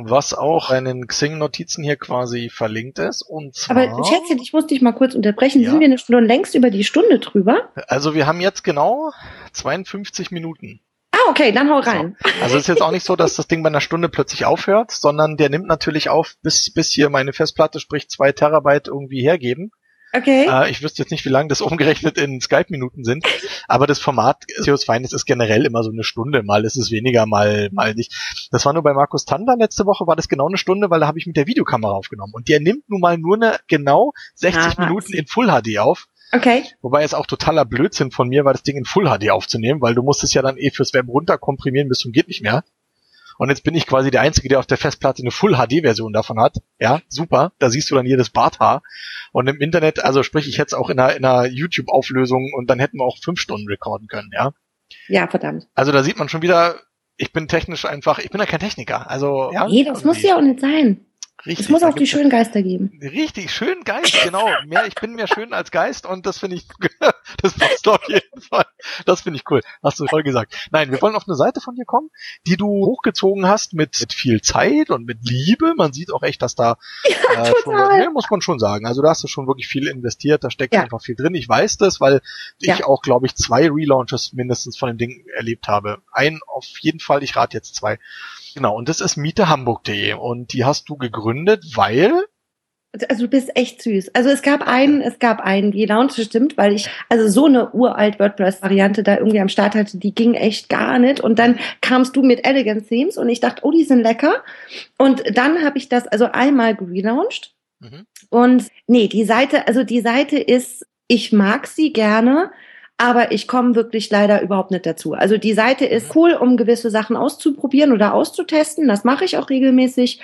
was auch in den Xing-Notizen hier quasi verlinkt ist. Und zwar, Aber Schätzchen, ich muss dich mal kurz unterbrechen. Ja. Sind wir Stunde längst über die Stunde drüber? Also wir haben jetzt genau 52 Minuten. Ah, okay, dann hau rein. So. Also es ist jetzt auch nicht so, dass das Ding bei einer Stunde plötzlich aufhört, sondern der nimmt natürlich auf, bis, bis hier meine Festplatte, sprich zwei Terabyte irgendwie hergeben. Okay. Äh, ich wüsste jetzt nicht, wie lang das umgerechnet in Skype-Minuten sind, aber das Format Theos Finest ist generell immer so eine Stunde. Mal ist es weniger, mal, mal nicht. Das war nur bei Markus Tander letzte Woche, war das genau eine Stunde, weil da habe ich mit der Videokamera aufgenommen. Und der nimmt nun mal nur eine genau 60 Aha. Minuten in Full HD auf. Okay. Wobei es auch totaler Blödsinn von mir war, das Ding in Full HD aufzunehmen, weil du musst es ja dann eh fürs Web runterkomprimieren bis zum geht nicht mehr. Und jetzt bin ich quasi der Einzige, der auf der Festplatte eine Full-HD-Version davon hat. Ja, super. Da siehst du dann jedes Barthaar. Und im Internet, also sprich, ich hätte es auch in einer, in einer YouTube-Auflösung und dann hätten wir auch fünf Stunden recorden können, ja. Ja, verdammt. Also da sieht man schon wieder, ich bin technisch einfach, ich bin ja kein Techniker. Also, ja. Nee, das muss ja auch nicht sein. Richtig, es muss auch die schönen Geister geben. Richtig, schönen Geist, genau. Mehr, ich bin mehr schön als Geist und das finde ich, das passt auf jeden Fall. Das finde ich cool. Hast du voll gesagt. Nein, wir wollen auf eine Seite von dir kommen, die du hochgezogen hast mit, mit viel Zeit und mit Liebe. Man sieht auch echt, dass da, ja, äh, schon, nee, muss man schon sagen. Also da hast du schon wirklich viel investiert, da steckt ja. einfach viel drin. Ich weiß das, weil ja. ich auch, glaube ich, zwei Relaunches mindestens von dem Ding erlebt habe. Ein auf jeden Fall, ich rate jetzt zwei. Genau, und das ist mietehamburg.de und die hast du gegründet, weil also du bist echt süß. Also es gab einen, es gab einen, die Lounge stimmt, weil ich also so eine uralt WordPress-Variante da irgendwie am Start hatte, die ging echt gar nicht. Und dann kamst du mit Elegant Themes und ich dachte, oh, die sind lecker. Und dann habe ich das also einmal gelauncht. Mhm. Und nee, die Seite, also die Seite ist, ich mag sie gerne aber ich komme wirklich leider überhaupt nicht dazu. Also die Seite ist cool, um gewisse Sachen auszuprobieren oder auszutesten. Das mache ich auch regelmäßig.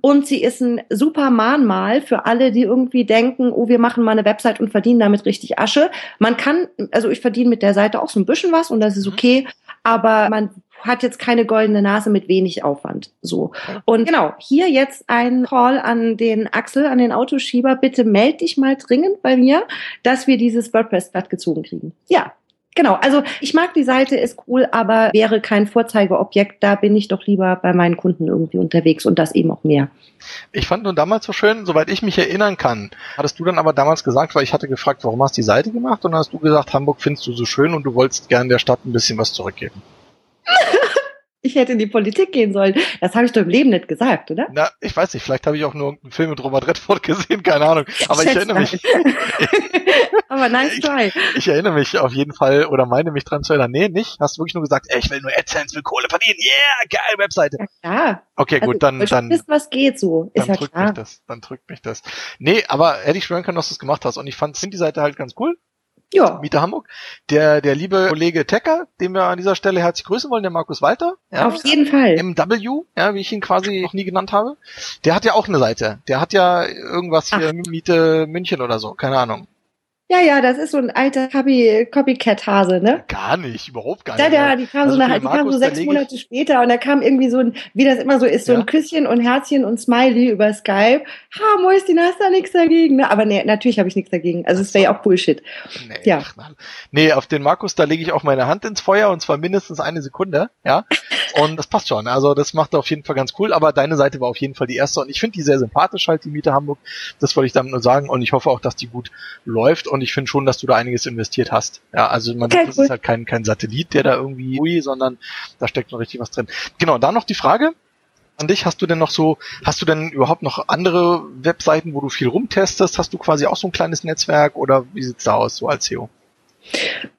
Und sie ist ein super Mahnmal für alle, die irgendwie denken, oh, wir machen mal eine Website und verdienen damit richtig Asche. Man kann, also ich verdiene mit der Seite auch so ein bisschen was und das ist mhm. okay. Aber man hat jetzt keine goldene Nase mit wenig Aufwand. So. Und genau, hier jetzt ein Call an den Axel, an den Autoschieber. Bitte meld dich mal dringend bei mir, dass wir dieses WordPress-Blatt gezogen kriegen. Ja. Genau, also ich mag die Seite, ist cool, aber wäre kein Vorzeigeobjekt, da bin ich doch lieber bei meinen Kunden irgendwie unterwegs und das eben auch mehr. Ich fand nur damals so schön, soweit ich mich erinnern kann, hattest du dann aber damals gesagt, weil ich hatte gefragt, warum hast du die Seite gemacht und dann hast du gesagt, Hamburg findest du so schön und du wolltest gerne der Stadt ein bisschen was zurückgeben. Ich hätte in die Politik gehen sollen. Das habe ich doch im Leben nicht gesagt, oder? Na, ich weiß nicht, vielleicht habe ich auch nur einen Film mit Robert Redford gesehen, keine Ahnung. Aber ich, ich erinnere mich. Aber nice try. Ich, ich, erinnere mich auf jeden Fall oder meine mich dran zu erinnern. Nee, nicht. Hast du wirklich nur gesagt, ey, ich will nur AdSense, will Kohle verdienen. Yeah, geil, Webseite. Ja, klar. Okay, gut, also, dann, dann. Wisst, was geht so. Ist dann ja drückt klar. mich das. Dann drückt mich das. Nee, aber hätte ich schwören können, dass du es gemacht hast. Und ich fand, die Seite halt ganz cool. Ja. Mieter Hamburg. Der, der liebe Kollege Tecker, den wir an dieser Stelle herzlich grüßen wollen, der Markus Walter. Ja, Auf jeden Fall. MW, ja, wie ich ihn quasi noch nie genannt habe. Der hat ja auch eine Seite. Der hat ja irgendwas hier, Ach. Miete München oder so, keine Ahnung. Ja, ja, das ist so ein alter Copy, Copycat-Hase, ne? Gar nicht, überhaupt gar nicht. Ja, der, die kam also so, eine, die kam so sechs Monate später und da kam irgendwie so ein, wie das immer so ist, so ja? ein Küsschen und Herzchen und Smiley über Skype. Ha, Mäuschen, hast da nichts dagegen, ne? Aber nee, natürlich habe ich nichts dagegen. Also es wäre ja auch Bullshit. Nee, ja. Ach, nee, auf den Markus, da lege ich auch meine Hand ins Feuer und zwar mindestens eine Sekunde, ja? Und das passt schon. Also das macht auf jeden Fall ganz cool, aber deine Seite war auf jeden Fall die erste und ich finde die sehr sympathisch halt, die Miete Hamburg. Das wollte ich damit nur sagen und ich hoffe auch, dass die gut läuft und ich finde schon, dass du da einiges investiert hast. Ja, also man, okay, das cool. ist halt kein, kein Satellit, der da irgendwie, ui, sondern da steckt noch richtig was drin. Genau, da noch die Frage an dich. Hast du denn noch so, hast du denn überhaupt noch andere Webseiten, wo du viel rumtestest? Hast du quasi auch so ein kleines Netzwerk oder wie sieht's da aus, so als SEO?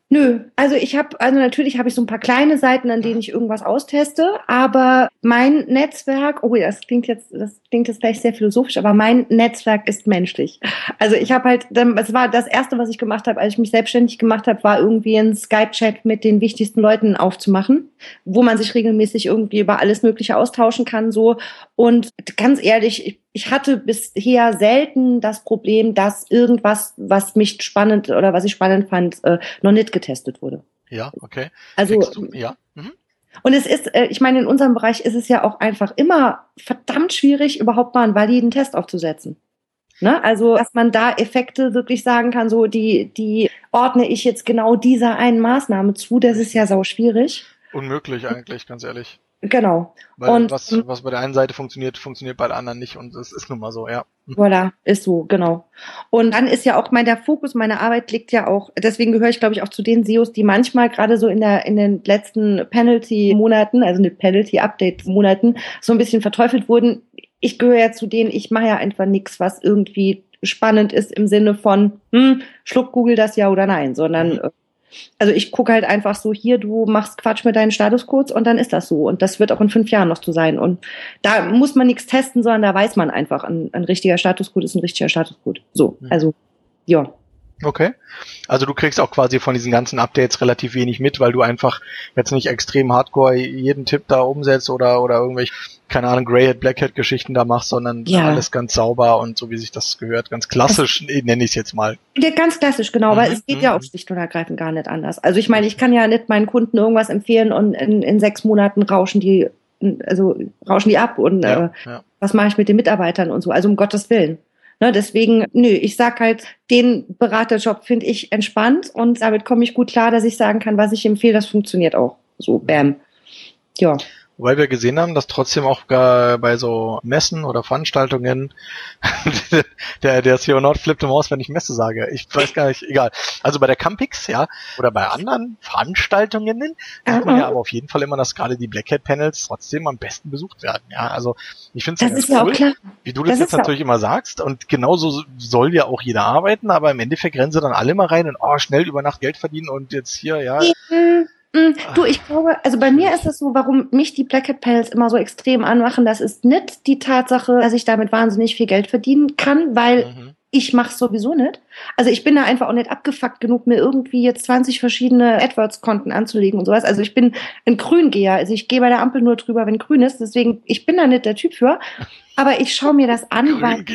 Nö, also ich habe, also natürlich habe ich so ein paar kleine Seiten, an denen ich irgendwas austeste, aber mein Netzwerk, oh, das klingt jetzt, das klingt jetzt gleich sehr philosophisch, aber mein Netzwerk ist menschlich. Also ich habe halt, es war das erste, was ich gemacht habe, als ich mich selbstständig gemacht habe, war irgendwie ein Skype-Chat mit den wichtigsten Leuten aufzumachen, wo man sich regelmäßig irgendwie über alles Mögliche austauschen kann, so. Und ganz ehrlich, ich ich hatte bisher selten das Problem, dass irgendwas, was mich spannend oder was ich spannend fand, äh, noch nicht getestet wurde. Ja, okay. Also, du, ja. Mhm. Und es ist, äh, ich meine, in unserem Bereich ist es ja auch einfach immer verdammt schwierig, überhaupt mal einen validen Test aufzusetzen. Ne? Also, dass man da Effekte wirklich sagen kann, so die, die ordne ich jetzt genau dieser einen Maßnahme zu, das ist ja sau schwierig. Unmöglich eigentlich, ganz ehrlich. Genau. Weil und was, was bei der einen Seite funktioniert, funktioniert bei der anderen nicht und das ist nun mal so, ja. Voilà, ist so, genau. Und dann ist ja auch mein der Fokus meiner Arbeit liegt ja auch, deswegen gehöre ich glaube ich auch zu den SEOs, die manchmal gerade so in der in den letzten Penalty Monaten, also eine Penalty Update Monaten so ein bisschen verteufelt wurden. Ich gehöre ja zu denen, ich mache ja einfach nichts, was irgendwie spannend ist im Sinne von hm, schluck Google das ja oder nein, sondern mhm. Also ich gucke halt einfach so, hier, du machst Quatsch mit deinen Statuscodes und dann ist das so. Und das wird auch in fünf Jahren noch so sein. Und da muss man nichts testen, sondern da weiß man einfach, ein, ein richtiger Statuscode ist ein richtiger Statuscode. So, hm. also ja. Okay. Also du kriegst auch quasi von diesen ganzen Updates relativ wenig mit, weil du einfach jetzt nicht extrem hardcore jeden Tipp da umsetzt oder, oder irgendwelche, keine Ahnung, Greyhead, Blackhead Geschichten da machst, sondern ja. alles ganz sauber und so wie sich das gehört, ganz klassisch, das, nenne ich es jetzt mal. Ja, ganz klassisch, genau, mhm. weil es geht ja mhm. auch schlicht und ergreifend gar nicht anders. Also ich meine, ich kann ja nicht meinen Kunden irgendwas empfehlen und in, in sechs Monaten rauschen die, also rauschen die ab und ja, äh, ja. was mache ich mit den Mitarbeitern und so, also um Gottes Willen. Ne, deswegen, nö, ich sag halt, den Beraterjob finde ich entspannt und damit komme ich gut klar, dass ich sagen kann, was ich empfehle, das funktioniert auch. So, bam. Ja. Wobei wir gesehen haben, dass trotzdem auch bei so Messen oder Veranstaltungen der, der CEO Nord flippt im Haus, wenn ich Messe sage. Ich weiß gar nicht, egal. Also bei der Campix, ja, oder bei anderen Veranstaltungen sieht man ja aber auf jeden Fall immer, dass gerade die Black Hat Panels trotzdem am besten besucht werden. Ja, also ich finde es ja cool, ja wie du das, das jetzt natürlich immer sagst. Und genauso soll ja auch jeder arbeiten, aber im Endeffekt rennen sie dann alle mal rein und oh, schnell über Nacht Geld verdienen und jetzt hier, ja. Mhm du, ich glaube, also bei mir ist es so, warum mich die Black Hat Panels immer so extrem anmachen, das ist nicht die Tatsache, dass ich damit wahnsinnig viel Geld verdienen kann, weil mhm. ich mache sowieso nicht. Also ich bin da einfach auch nicht abgefuckt genug, mir irgendwie jetzt 20 verschiedene AdWords-Konten anzulegen und sowas. Also ich bin ein Grüngeher. Also ich gehe bei der Ampel nur drüber, wenn grün ist. Deswegen, ich bin da nicht der Typ für. Aber ich schaue mir das an, weil.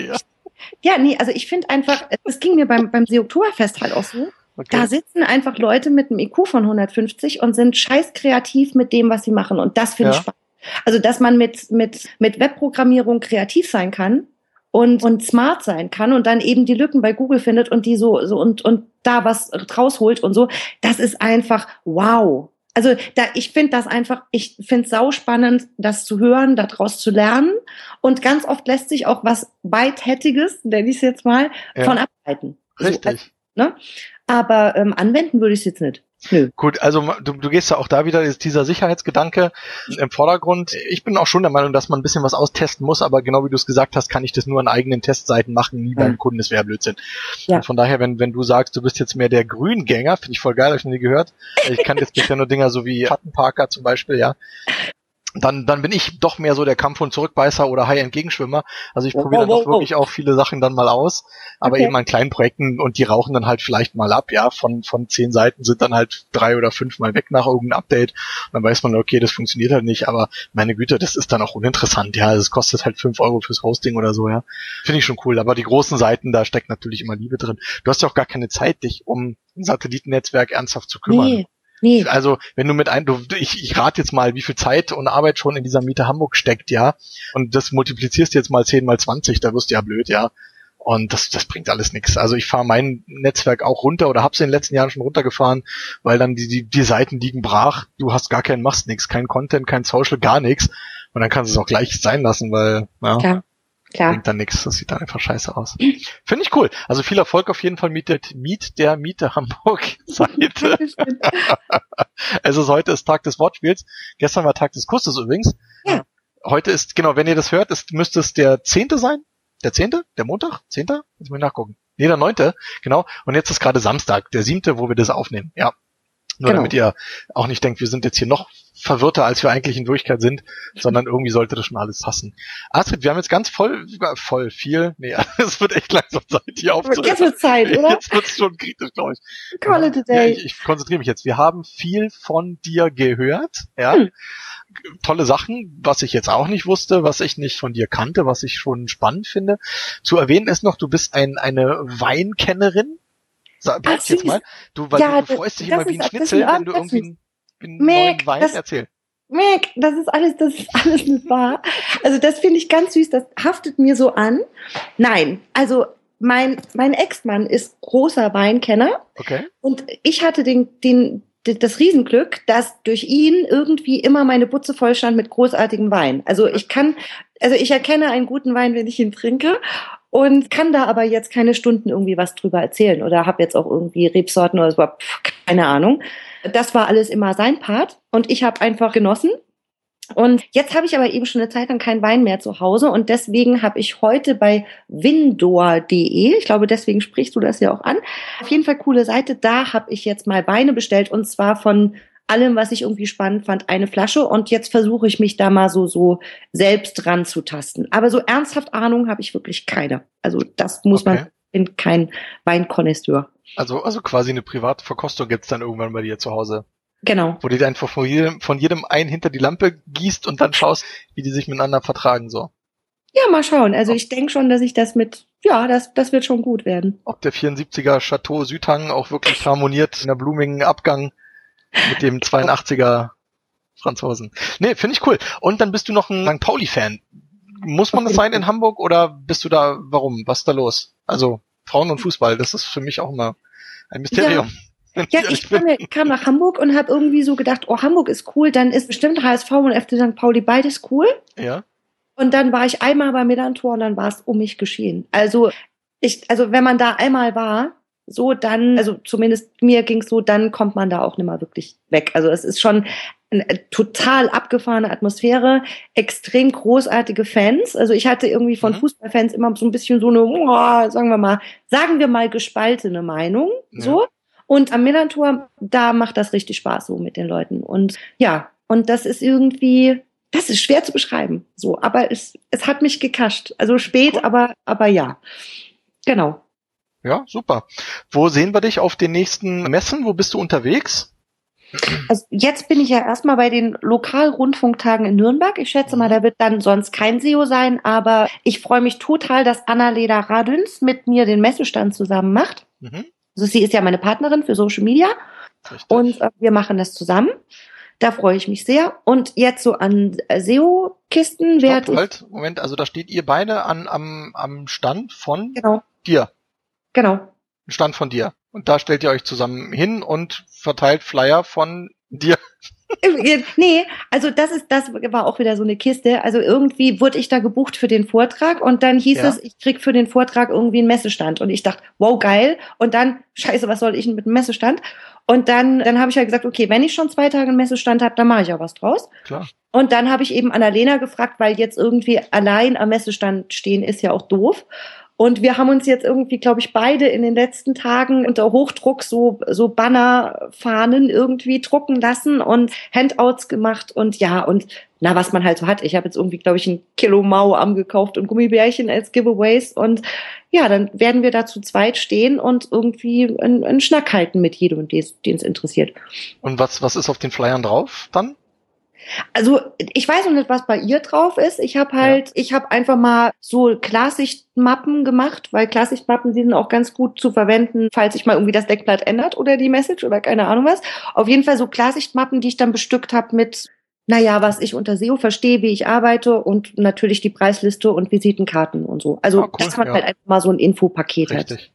Ja, nee, also ich finde einfach, es ging mir beim, beim See-Oktoberfest halt auch so Okay. Da sitzen einfach Leute mit einem IQ von 150 und sind scheiß kreativ mit dem, was sie machen. Und das finde ja. ich spannend. Also, dass man mit, mit, mit Webprogrammierung kreativ sein kann und, und smart sein kann und dann eben die Lücken bei Google findet und die so, so und, und da was rausholt und so. Das ist einfach wow. Also da, ich finde das einfach, ich finde es sau spannend, das zu hören, daraus zu lernen. Und ganz oft lässt sich auch was Weithättiges, nenne ich es jetzt mal, ja. von ableiten. Richtig. So, ne? Aber ähm, anwenden würde ich es jetzt nicht. Nö. Gut, also du, du gehst ja auch da wieder, ist dieser Sicherheitsgedanke im Vordergrund. Ich bin auch schon der Meinung, dass man ein bisschen was austesten muss, aber genau wie du es gesagt hast, kann ich das nur an eigenen Testseiten machen, nie beim Kunden, das wäre Blödsinn. Ja. Und von daher, wenn, wenn du sagst, du bist jetzt mehr der Grüngänger, finde ich voll geil, habe ich noch nie gehört. Ich kann jetzt bisher nur Dinger so wie Schattenparker zum Beispiel, ja dann, dann bin ich doch mehr so der Kampf- und Zurückbeißer oder High-End-Gegenschwimmer. Also ich probiere dann doch wirklich auch viele Sachen dann mal aus, aber okay. eben an kleinen Projekten und die rauchen dann halt vielleicht mal ab, ja. Von, von zehn Seiten sind dann halt drei oder fünf mal weg nach irgendeinem Update. Und dann weiß man, okay, das funktioniert halt nicht, aber meine Güte, das ist dann auch uninteressant, ja. Es kostet halt fünf Euro fürs Hosting oder so, ja. Finde ich schon cool. Aber die großen Seiten, da steckt natürlich immer Liebe drin. Du hast ja auch gar keine Zeit, dich um ein Satellitennetzwerk ernsthaft zu kümmern. Nee. Nee. Also, wenn du mit ein, du, ich, ich rate jetzt mal, wie viel Zeit und Arbeit schon in dieser Miete Hamburg steckt, ja. Und das multiplizierst du jetzt mal 10 mal 20, da wirst du ja blöd, ja. Und das, das bringt alles nichts. Also ich fahre mein Netzwerk auch runter oder hab's in den letzten Jahren schon runtergefahren, weil dann die, die, die Seiten liegen brach, du hast gar keinen, machst nichts, kein Content, kein Social, gar nichts. Und dann kannst du es auch gleich sein lassen, weil, ja. Klar. Klar. Bringt dann nichts, das sieht dann einfach scheiße aus. Finde ich cool. Also viel Erfolg auf jeden Fall mit der Miet der Miete Hamburg Seite. also heute ist Tag des Wortspiels. Gestern war Tag des Kusses übrigens. Ja. Heute ist, genau, wenn ihr das hört, ist, müsste es der zehnte sein. Der zehnte? Der Montag? Zehnter? Muss ich mal nachgucken. Nee, der neunte. Genau. Und jetzt ist gerade Samstag, der siebte, wo wir das aufnehmen. Ja. Nur genau. damit ihr auch nicht denkt, wir sind jetzt hier noch verwirrter, als wir eigentlich in Wirklichkeit sind, sondern irgendwie sollte das schon alles passen. Astrid, wir haben jetzt ganz voll, voll viel, nee, es wird echt langsam Zeit, hier aufzuhören. Jetzt wird Zeit, oder? Jetzt wird es schon kritisch, glaube ich. Call it a day. Ja, ich, ich konzentriere mich jetzt. Wir haben viel von dir gehört, ja. Hm. Tolle Sachen, was ich jetzt auch nicht wusste, was ich nicht von dir kannte, was ich schon spannend finde. Zu erwähnen ist noch, du bist ein, eine Weinkennerin. Sag Ach, jetzt mal. Du, weil ja, du, du freust dich immer wie ein Schnitzel, wenn du irgendwie einen neuen Wein das, erzähl. Mick, das ist alles, das ist alles nicht wahr. Also das finde ich ganz süß, das haftet mir so an. Nein, also mein, mein Ex-Mann ist großer Weinkenner. Okay. Und ich hatte den, den, das Riesenglück, dass durch ihn irgendwie immer meine Butze voll stand mit großartigem Wein. Also ich kann, also ich erkenne einen guten Wein, wenn ich ihn trinke und kann da aber jetzt keine Stunden irgendwie was drüber erzählen oder habe jetzt auch irgendwie Rebsorten oder so, keine Ahnung. Das war alles immer sein Part und ich habe einfach genossen. Und jetzt habe ich aber eben schon eine Zeit lang keinen Wein mehr zu Hause und deswegen habe ich heute bei windor.de, ich glaube, deswegen sprichst du das ja auch an, auf jeden Fall coole Seite, da habe ich jetzt mal Weine bestellt und zwar von allem, was ich irgendwie spannend fand, eine Flasche und jetzt versuche ich mich da mal so so selbst ranzutasten. Aber so ernsthaft Ahnung habe ich wirklich keine. Also das muss okay. man in kein Weinkonnoisseur. Also also quasi eine private Verkostung gibt's dann irgendwann bei dir zu Hause. Genau. Wo du dir einfach von jedem, von jedem einen hinter die Lampe gießt und dann schaust, wie die sich miteinander vertragen so. Ja, mal schauen. Also ich denke schon, dass ich das mit, ja, das, das wird schon gut werden. Ob der 74er Chateau Südhang auch wirklich harmoniert in der blumigen Abgang mit dem 82er Franzosen. Nee, finde ich cool. Und dann bist du noch ein St. Pauli-Fan. Muss man das sein in Hamburg oder bist du da, warum? Was ist da los? Also Frauen und Fußball, das ist für mich auch immer ein Mysterium. Ja, ja ich kam, kam, nach Hamburg und habe irgendwie so gedacht, oh, Hamburg ist cool, dann ist bestimmt HSV und FC St. Pauli beides cool. Ja. Und dann war ich einmal bei Millantor und dann war es um mich geschehen. Also ich, also wenn man da einmal war, so dann, also zumindest mir ging es so, dann kommt man da auch nicht mehr wirklich weg. Also es ist schon eine total abgefahrene Atmosphäre, extrem großartige Fans. Also ich hatte irgendwie von mhm. Fußballfans immer so ein bisschen so eine, oh, sagen wir mal, sagen wir mal gespaltene Meinung. Ja. So. Und am Millantor, da macht das richtig Spaß so mit den Leuten. Und ja, und das ist irgendwie, das ist schwer zu beschreiben. So, aber es, es hat mich gekascht. Also spät, cool. aber, aber ja. Genau. Ja, super. Wo sehen wir dich auf den nächsten Messen? Wo bist du unterwegs? Also jetzt bin ich ja erstmal bei den Lokalrundfunktagen in Nürnberg. Ich schätze mal, da wird dann sonst kein SEO sein, aber ich freue mich total, dass Annalena Radüns mit mir den Messestand zusammen macht. Mhm. Also sie ist ja meine Partnerin für Social Media Richtig. und äh, wir machen das zusammen. Da freue ich mich sehr. Und jetzt so an SEO-Kisten werde Halt, Moment, also da steht ihr beide an, am, am Stand von genau. dir. Genau. Stand von dir. Und da stellt ihr euch zusammen hin und verteilt Flyer von dir. nee, also das ist, das war auch wieder so eine Kiste. Also irgendwie wurde ich da gebucht für den Vortrag und dann hieß ja. es, ich krieg für den Vortrag irgendwie einen Messestand. Und ich dachte, wow, geil. Und dann, scheiße, was soll ich denn mit einem Messestand? Und dann, dann habe ich ja gesagt, okay, wenn ich schon zwei Tage einen Messestand habe, dann mache ich ja was draus. Klar. Und dann habe ich eben Annalena gefragt, weil jetzt irgendwie allein am Messestand stehen ist ja auch doof. Und wir haben uns jetzt irgendwie, glaube ich, beide in den letzten Tagen unter Hochdruck so, so Bannerfahnen irgendwie drucken lassen und Handouts gemacht und ja, und na, was man halt so hat. Ich habe jetzt irgendwie, glaube ich, ein Kilo Mau am gekauft und Gummibärchen als Giveaways und ja, dann werden wir da zu zweit stehen und irgendwie einen, einen Schnack halten mit jedem, den es interessiert. Und was, was ist auf den Flyern drauf dann? Also ich weiß noch nicht, was bei ihr drauf ist. Ich habe halt, ja. ich habe einfach mal so Klarsichtmappen gemacht, weil Klarsichtmappen sind auch ganz gut zu verwenden, falls sich mal irgendwie das Deckblatt ändert oder die Message oder keine Ahnung was. Auf jeden Fall so Klarsichtmappen, die ich dann bestückt habe mit naja, was ich unter SEO verstehe, wie ich arbeite und natürlich die Preisliste und Visitenkarten und so. Also, oh, cool, dass man ja. halt einfach mal so ein Infopaket Richtig. hat.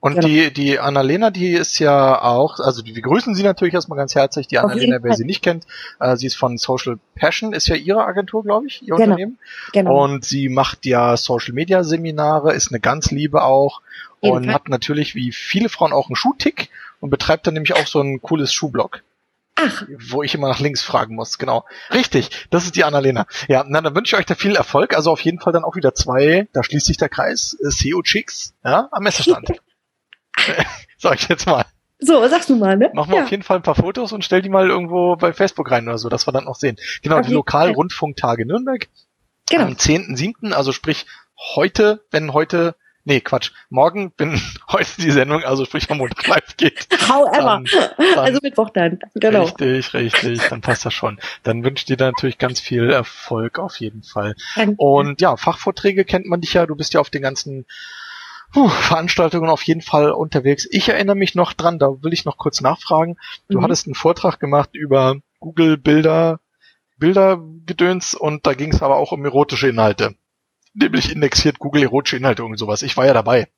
Und genau. die, die Annalena, die ist ja auch, also wir grüßen sie natürlich erstmal ganz herzlich, die Annalena, wer sie nicht kennt, äh, sie ist von Social Passion, ist ja ihre Agentur, glaube ich, ihr genau. Unternehmen. Genau. Und sie macht ja Social Media Seminare, ist eine ganz liebe auch und hat natürlich wie viele Frauen auch einen Schuhtick und betreibt dann nämlich auch so ein cooles Schuhblog. Ach. Wo ich immer nach links fragen muss, genau. Richtig, das ist die Annalena. Ja, na, dann wünsche ich euch da viel Erfolg. Also auf jeden Fall dann auch wieder zwei, da schließt sich der Kreis, äh, SEO-Chicks, ja, am Messestand. Sag ich jetzt mal. So, sagst du mal, ne? Machen wir ja. auf jeden Fall ein paar Fotos und stell die mal irgendwo bei Facebook rein oder so, dass wir dann noch sehen. Genau, auf die Lokalrundfunktage Nürnberg. Genau. Am 10.7., also sprich heute, wenn heute Nee, Quatsch. Morgen bin heute die Sendung, also sprich am Montag live geht. However. Dann, dann, also Mittwoch dann. Genau. Richtig, richtig. Dann passt das schon. Dann wünsche ich dir natürlich ganz viel Erfolg auf jeden Fall. Danke. Und ja, Fachvorträge kennt man dich ja. Du bist ja auf den ganzen Puh, Veranstaltungen auf jeden Fall unterwegs. Ich erinnere mich noch dran, da will ich noch kurz nachfragen. Du mhm. hattest einen Vortrag gemacht über Google Bilder, Bildergedöns und da ging es aber auch um erotische Inhalte nämlich indexiert Google erotische Inhalte und sowas. Ich war ja dabei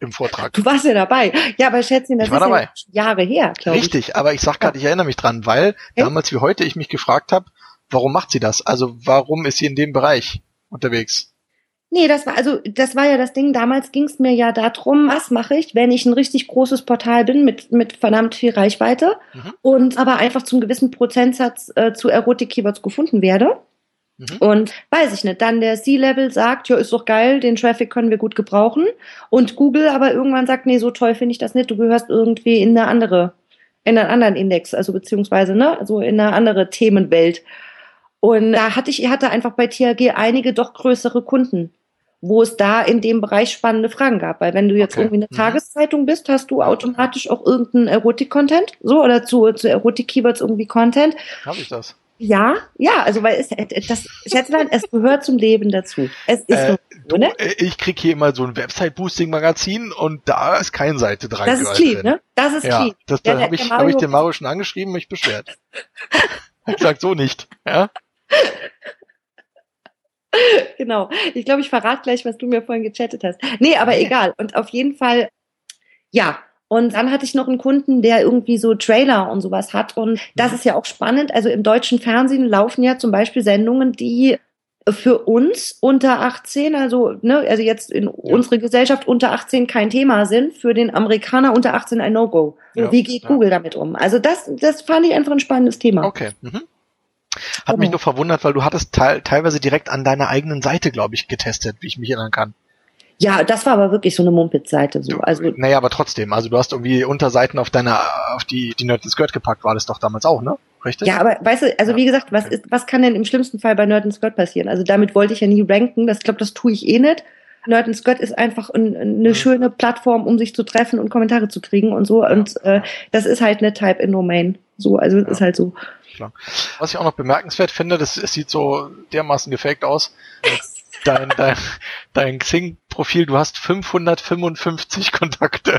im Vortrag. Du warst ja dabei. Ja, aber Schätzchen, das ist dabei. ja Jahre her, glaube ich. Richtig, aber ich sag gerade, ich erinnere mich dran, weil hey? damals wie heute ich mich gefragt habe, warum macht sie das? Also warum ist sie in dem Bereich unterwegs? Nee, das war also das war ja das Ding. Damals ging es mir ja darum, was mache ich, wenn ich ein richtig großes Portal bin mit mit verdammt viel Reichweite mhm. und aber einfach zum gewissen Prozentsatz äh, zu Erotik-Keywords gefunden werde. Mhm. Und weiß ich nicht, dann der C-Level sagt, ja, ist doch geil, den Traffic können wir gut gebrauchen. Und Google aber irgendwann sagt, nee, so toll finde ich das nicht, du gehörst irgendwie in eine andere, in einen anderen Index, also beziehungsweise, ne, also in eine andere Themenwelt. Und da hatte ich, hatte einfach bei THG einige doch größere Kunden, wo es da in dem Bereich spannende Fragen gab. Weil wenn du jetzt okay. irgendwie eine mhm. Tageszeitung bist, hast du automatisch auch irgendeinen Erotik-Content, so, oder zu, zu Erotik-Keywords irgendwie Content. Habe ich das? Ja, ja, also weil es das Schätzlein, es gehört zum Leben dazu. Es ist äh, so, ne? Ich krieg hier immer so ein Website-Boosting-Magazin und da ist keine Seite dran. Das ist clean, ne? Das ist ja, clean. Das, da habe ich, hab ich den Mario schon angeschrieben, mich beschwert. ich sag so nicht, ja? Genau. Ich glaube, ich verrate gleich, was du mir vorhin gechattet hast. Nee, aber egal. Und auf jeden Fall, ja, und dann hatte ich noch einen Kunden, der irgendwie so Trailer und sowas hat. Und das mhm. ist ja auch spannend. Also im deutschen Fernsehen laufen ja zum Beispiel Sendungen, die für uns unter 18, also, ne, also jetzt in ja. unsere Gesellschaft unter 18 kein Thema sind, für den Amerikaner unter 18 ein No-Go. Ja. Wie geht ja. Google damit um? Also das, das fand ich einfach ein spannendes Thema. Okay. Mhm. Hat oh. mich nur verwundert, weil du hattest te teilweise direkt an deiner eigenen Seite, glaube ich, getestet, wie ich mich erinnern kann. Ja, das war aber wirklich so eine Mumpitz-Seite. So. Also, naja, aber trotzdem, also du hast irgendwie Unterseiten auf deiner, auf die, die Nerd Skirt gepackt, war das doch damals auch, ne? Richtig? Ja, aber weißt du, also ja. wie gesagt, was ist, was kann denn im schlimmsten Fall bei Nerd Skirt passieren? Also damit wollte ich ja nie ranken, das glaube, das tue ich eh nicht. Nerd Skirt ist einfach ein, eine mhm. schöne Plattform, um sich zu treffen und Kommentare zu kriegen und so. Und äh, das ist halt eine Type in Domain. So, also ja. ist halt so. Klar. Was ich auch noch bemerkenswert finde, das, es sieht so dermaßen gefaked aus. dein, dein, dein Xing-Profil, du hast 555 Kontakte.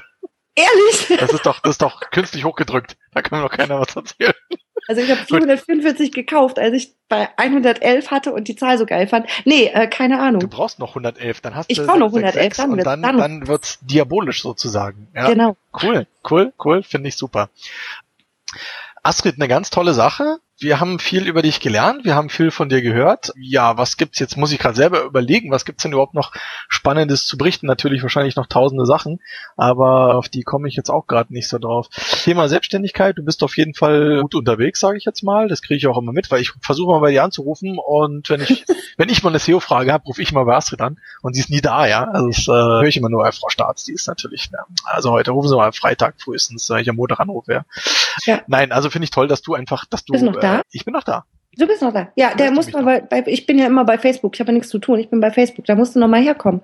Ehrlich? Das ist doch, das ist doch künstlich hochgedrückt. Da kann mir doch keiner was erzählen. Also ich habe 445 gekauft, als ich bei 111 hatte und die Zahl so geil fand. Nee, äh, keine Ahnung. Du brauchst noch 111, dann hast ich du Ich brauche noch 111, dann, und dann, dann, dann wird's diabolisch sozusagen. Ja, genau. Cool, cool, cool, finde ich super. Astrid, eine ganz tolle Sache. Wir haben viel über dich gelernt, wir haben viel von dir gehört. Ja, was gibt's jetzt? Muss ich gerade selber überlegen, was gibt's denn überhaupt noch Spannendes zu berichten? Natürlich wahrscheinlich noch tausende Sachen, aber auf die komme ich jetzt auch gerade nicht so drauf. Thema Selbstständigkeit, du bist auf jeden Fall gut unterwegs, sage ich jetzt mal. Das kriege ich auch immer mit, weil ich versuche mal bei dir anzurufen und wenn ich wenn ich mal eine SEO-Frage habe, rufe ich mal bei Astrid an und sie ist nie da, ja. Also das äh, höre ich immer nur bei Frau Staats, die ist natürlich. Ne? Also heute rufen sie mal Freitag frühestens, wenn ich am Montag anrufe. Ja. ja. Nein, also finde ich toll, dass du einfach, dass du da? Ich bin noch da. Du bist noch da. Ja, der muss mal bei, bei, ich bin ja immer bei Facebook. Ich habe ja nichts zu tun. Ich bin bei Facebook. Da musst du noch mal herkommen.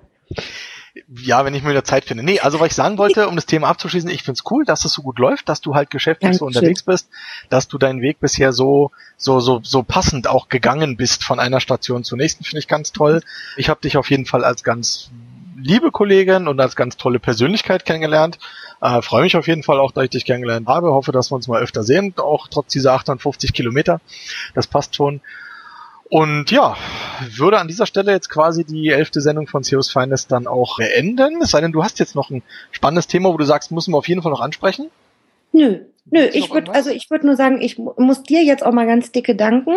Ja, wenn ich mir wieder Zeit finde. Nee, also was ich sagen wollte, um das Thema abzuschließen, ich find's cool, dass es so gut läuft, dass du halt geschäftlich Dankeschön. so unterwegs bist, dass du deinen Weg bisher so so so so passend auch gegangen bist von einer Station zur nächsten, finde ich ganz toll. Ich habe dich auf jeden Fall als ganz liebe Kollegin und als ganz tolle Persönlichkeit kennengelernt. Äh, Freue mich auf jeden Fall auch, dass ich dich kennengelernt habe. Hoffe, dass wir uns mal öfter sehen, auch trotz dieser 58 Kilometer. Das passt schon. Und ja, würde an dieser Stelle jetzt quasi die elfte Sendung von Seos Finest dann auch beenden. Es sei denn, du hast jetzt noch ein spannendes Thema, wo du sagst, müssen wir auf jeden Fall noch ansprechen. Nö, nö, ich würde, also ich würde nur sagen, ich muss dir jetzt auch mal ganz dicke danken,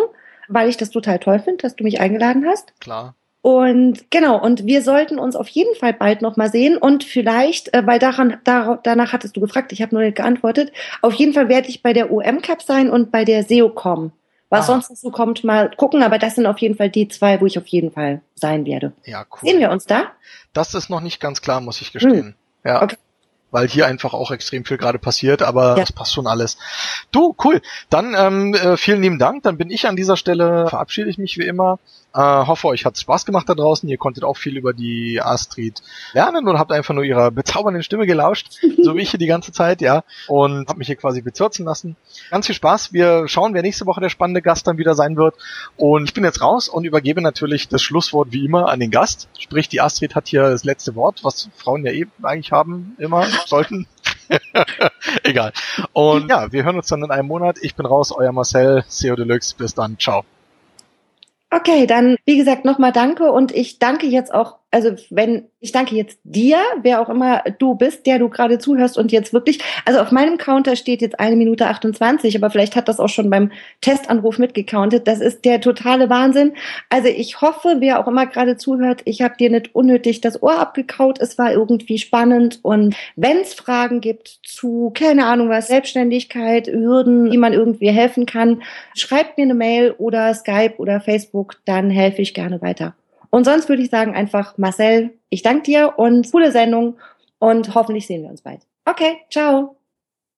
weil ich das total toll finde, dass du mich eingeladen hast. Klar. Und genau, und wir sollten uns auf jeden Fall bald nochmal sehen und vielleicht, äh, weil daran, dar, danach hattest du gefragt, ich habe nur nicht geantwortet, auf jeden Fall werde ich bei der UM Cup sein und bei der SEOCom. Was ah. sonst dazu kommt, mal gucken, aber das sind auf jeden Fall die zwei, wo ich auf jeden Fall sein werde. Ja, cool. Sehen wir uns da? Das ist noch nicht ganz klar, muss ich gestehen. Hm. Ja. Okay. weil hier einfach auch extrem viel gerade passiert, aber ja. das passt schon alles. Du, cool. Dann ähm, äh, vielen lieben Dank. Dann bin ich an dieser Stelle, verabschiede ich mich wie immer. Äh, hoffe, euch hat Spaß gemacht da draußen. Ihr konntet auch viel über die Astrid lernen oder habt einfach nur ihrer bezaubernden Stimme gelauscht, so wie ich hier die ganze Zeit, ja. Und habt mich hier quasi bezirzen lassen. Ganz viel Spaß. Wir schauen, wer nächste Woche der spannende Gast dann wieder sein wird. Und ich bin jetzt raus und übergebe natürlich das Schlusswort wie immer an den Gast. Sprich, die Astrid hat hier das letzte Wort, was Frauen ja eben eh eigentlich haben, immer sollten. Egal. Und ja, wir hören uns dann in einem Monat. Ich bin raus, euer Marcel, SEO Deluxe. Bis dann. Ciao. Okay, dann wie gesagt nochmal danke und ich danke jetzt auch also wenn, ich danke jetzt dir, wer auch immer du bist, der du gerade zuhörst und jetzt wirklich, also auf meinem Counter steht jetzt eine Minute 28, aber vielleicht hat das auch schon beim Testanruf mitgecountet. Das ist der totale Wahnsinn. Also ich hoffe, wer auch immer gerade zuhört, ich habe dir nicht unnötig das Ohr abgekaut. Es war irgendwie spannend und wenn es Fragen gibt zu, keine Ahnung was, Selbstständigkeit, Hürden, wie man irgendwie helfen kann, schreibt mir eine Mail oder Skype oder Facebook, dann helfe ich gerne weiter. Und sonst würde ich sagen einfach, Marcel, ich danke dir und coole Sendung und hoffentlich sehen wir uns bald. Okay, ciao.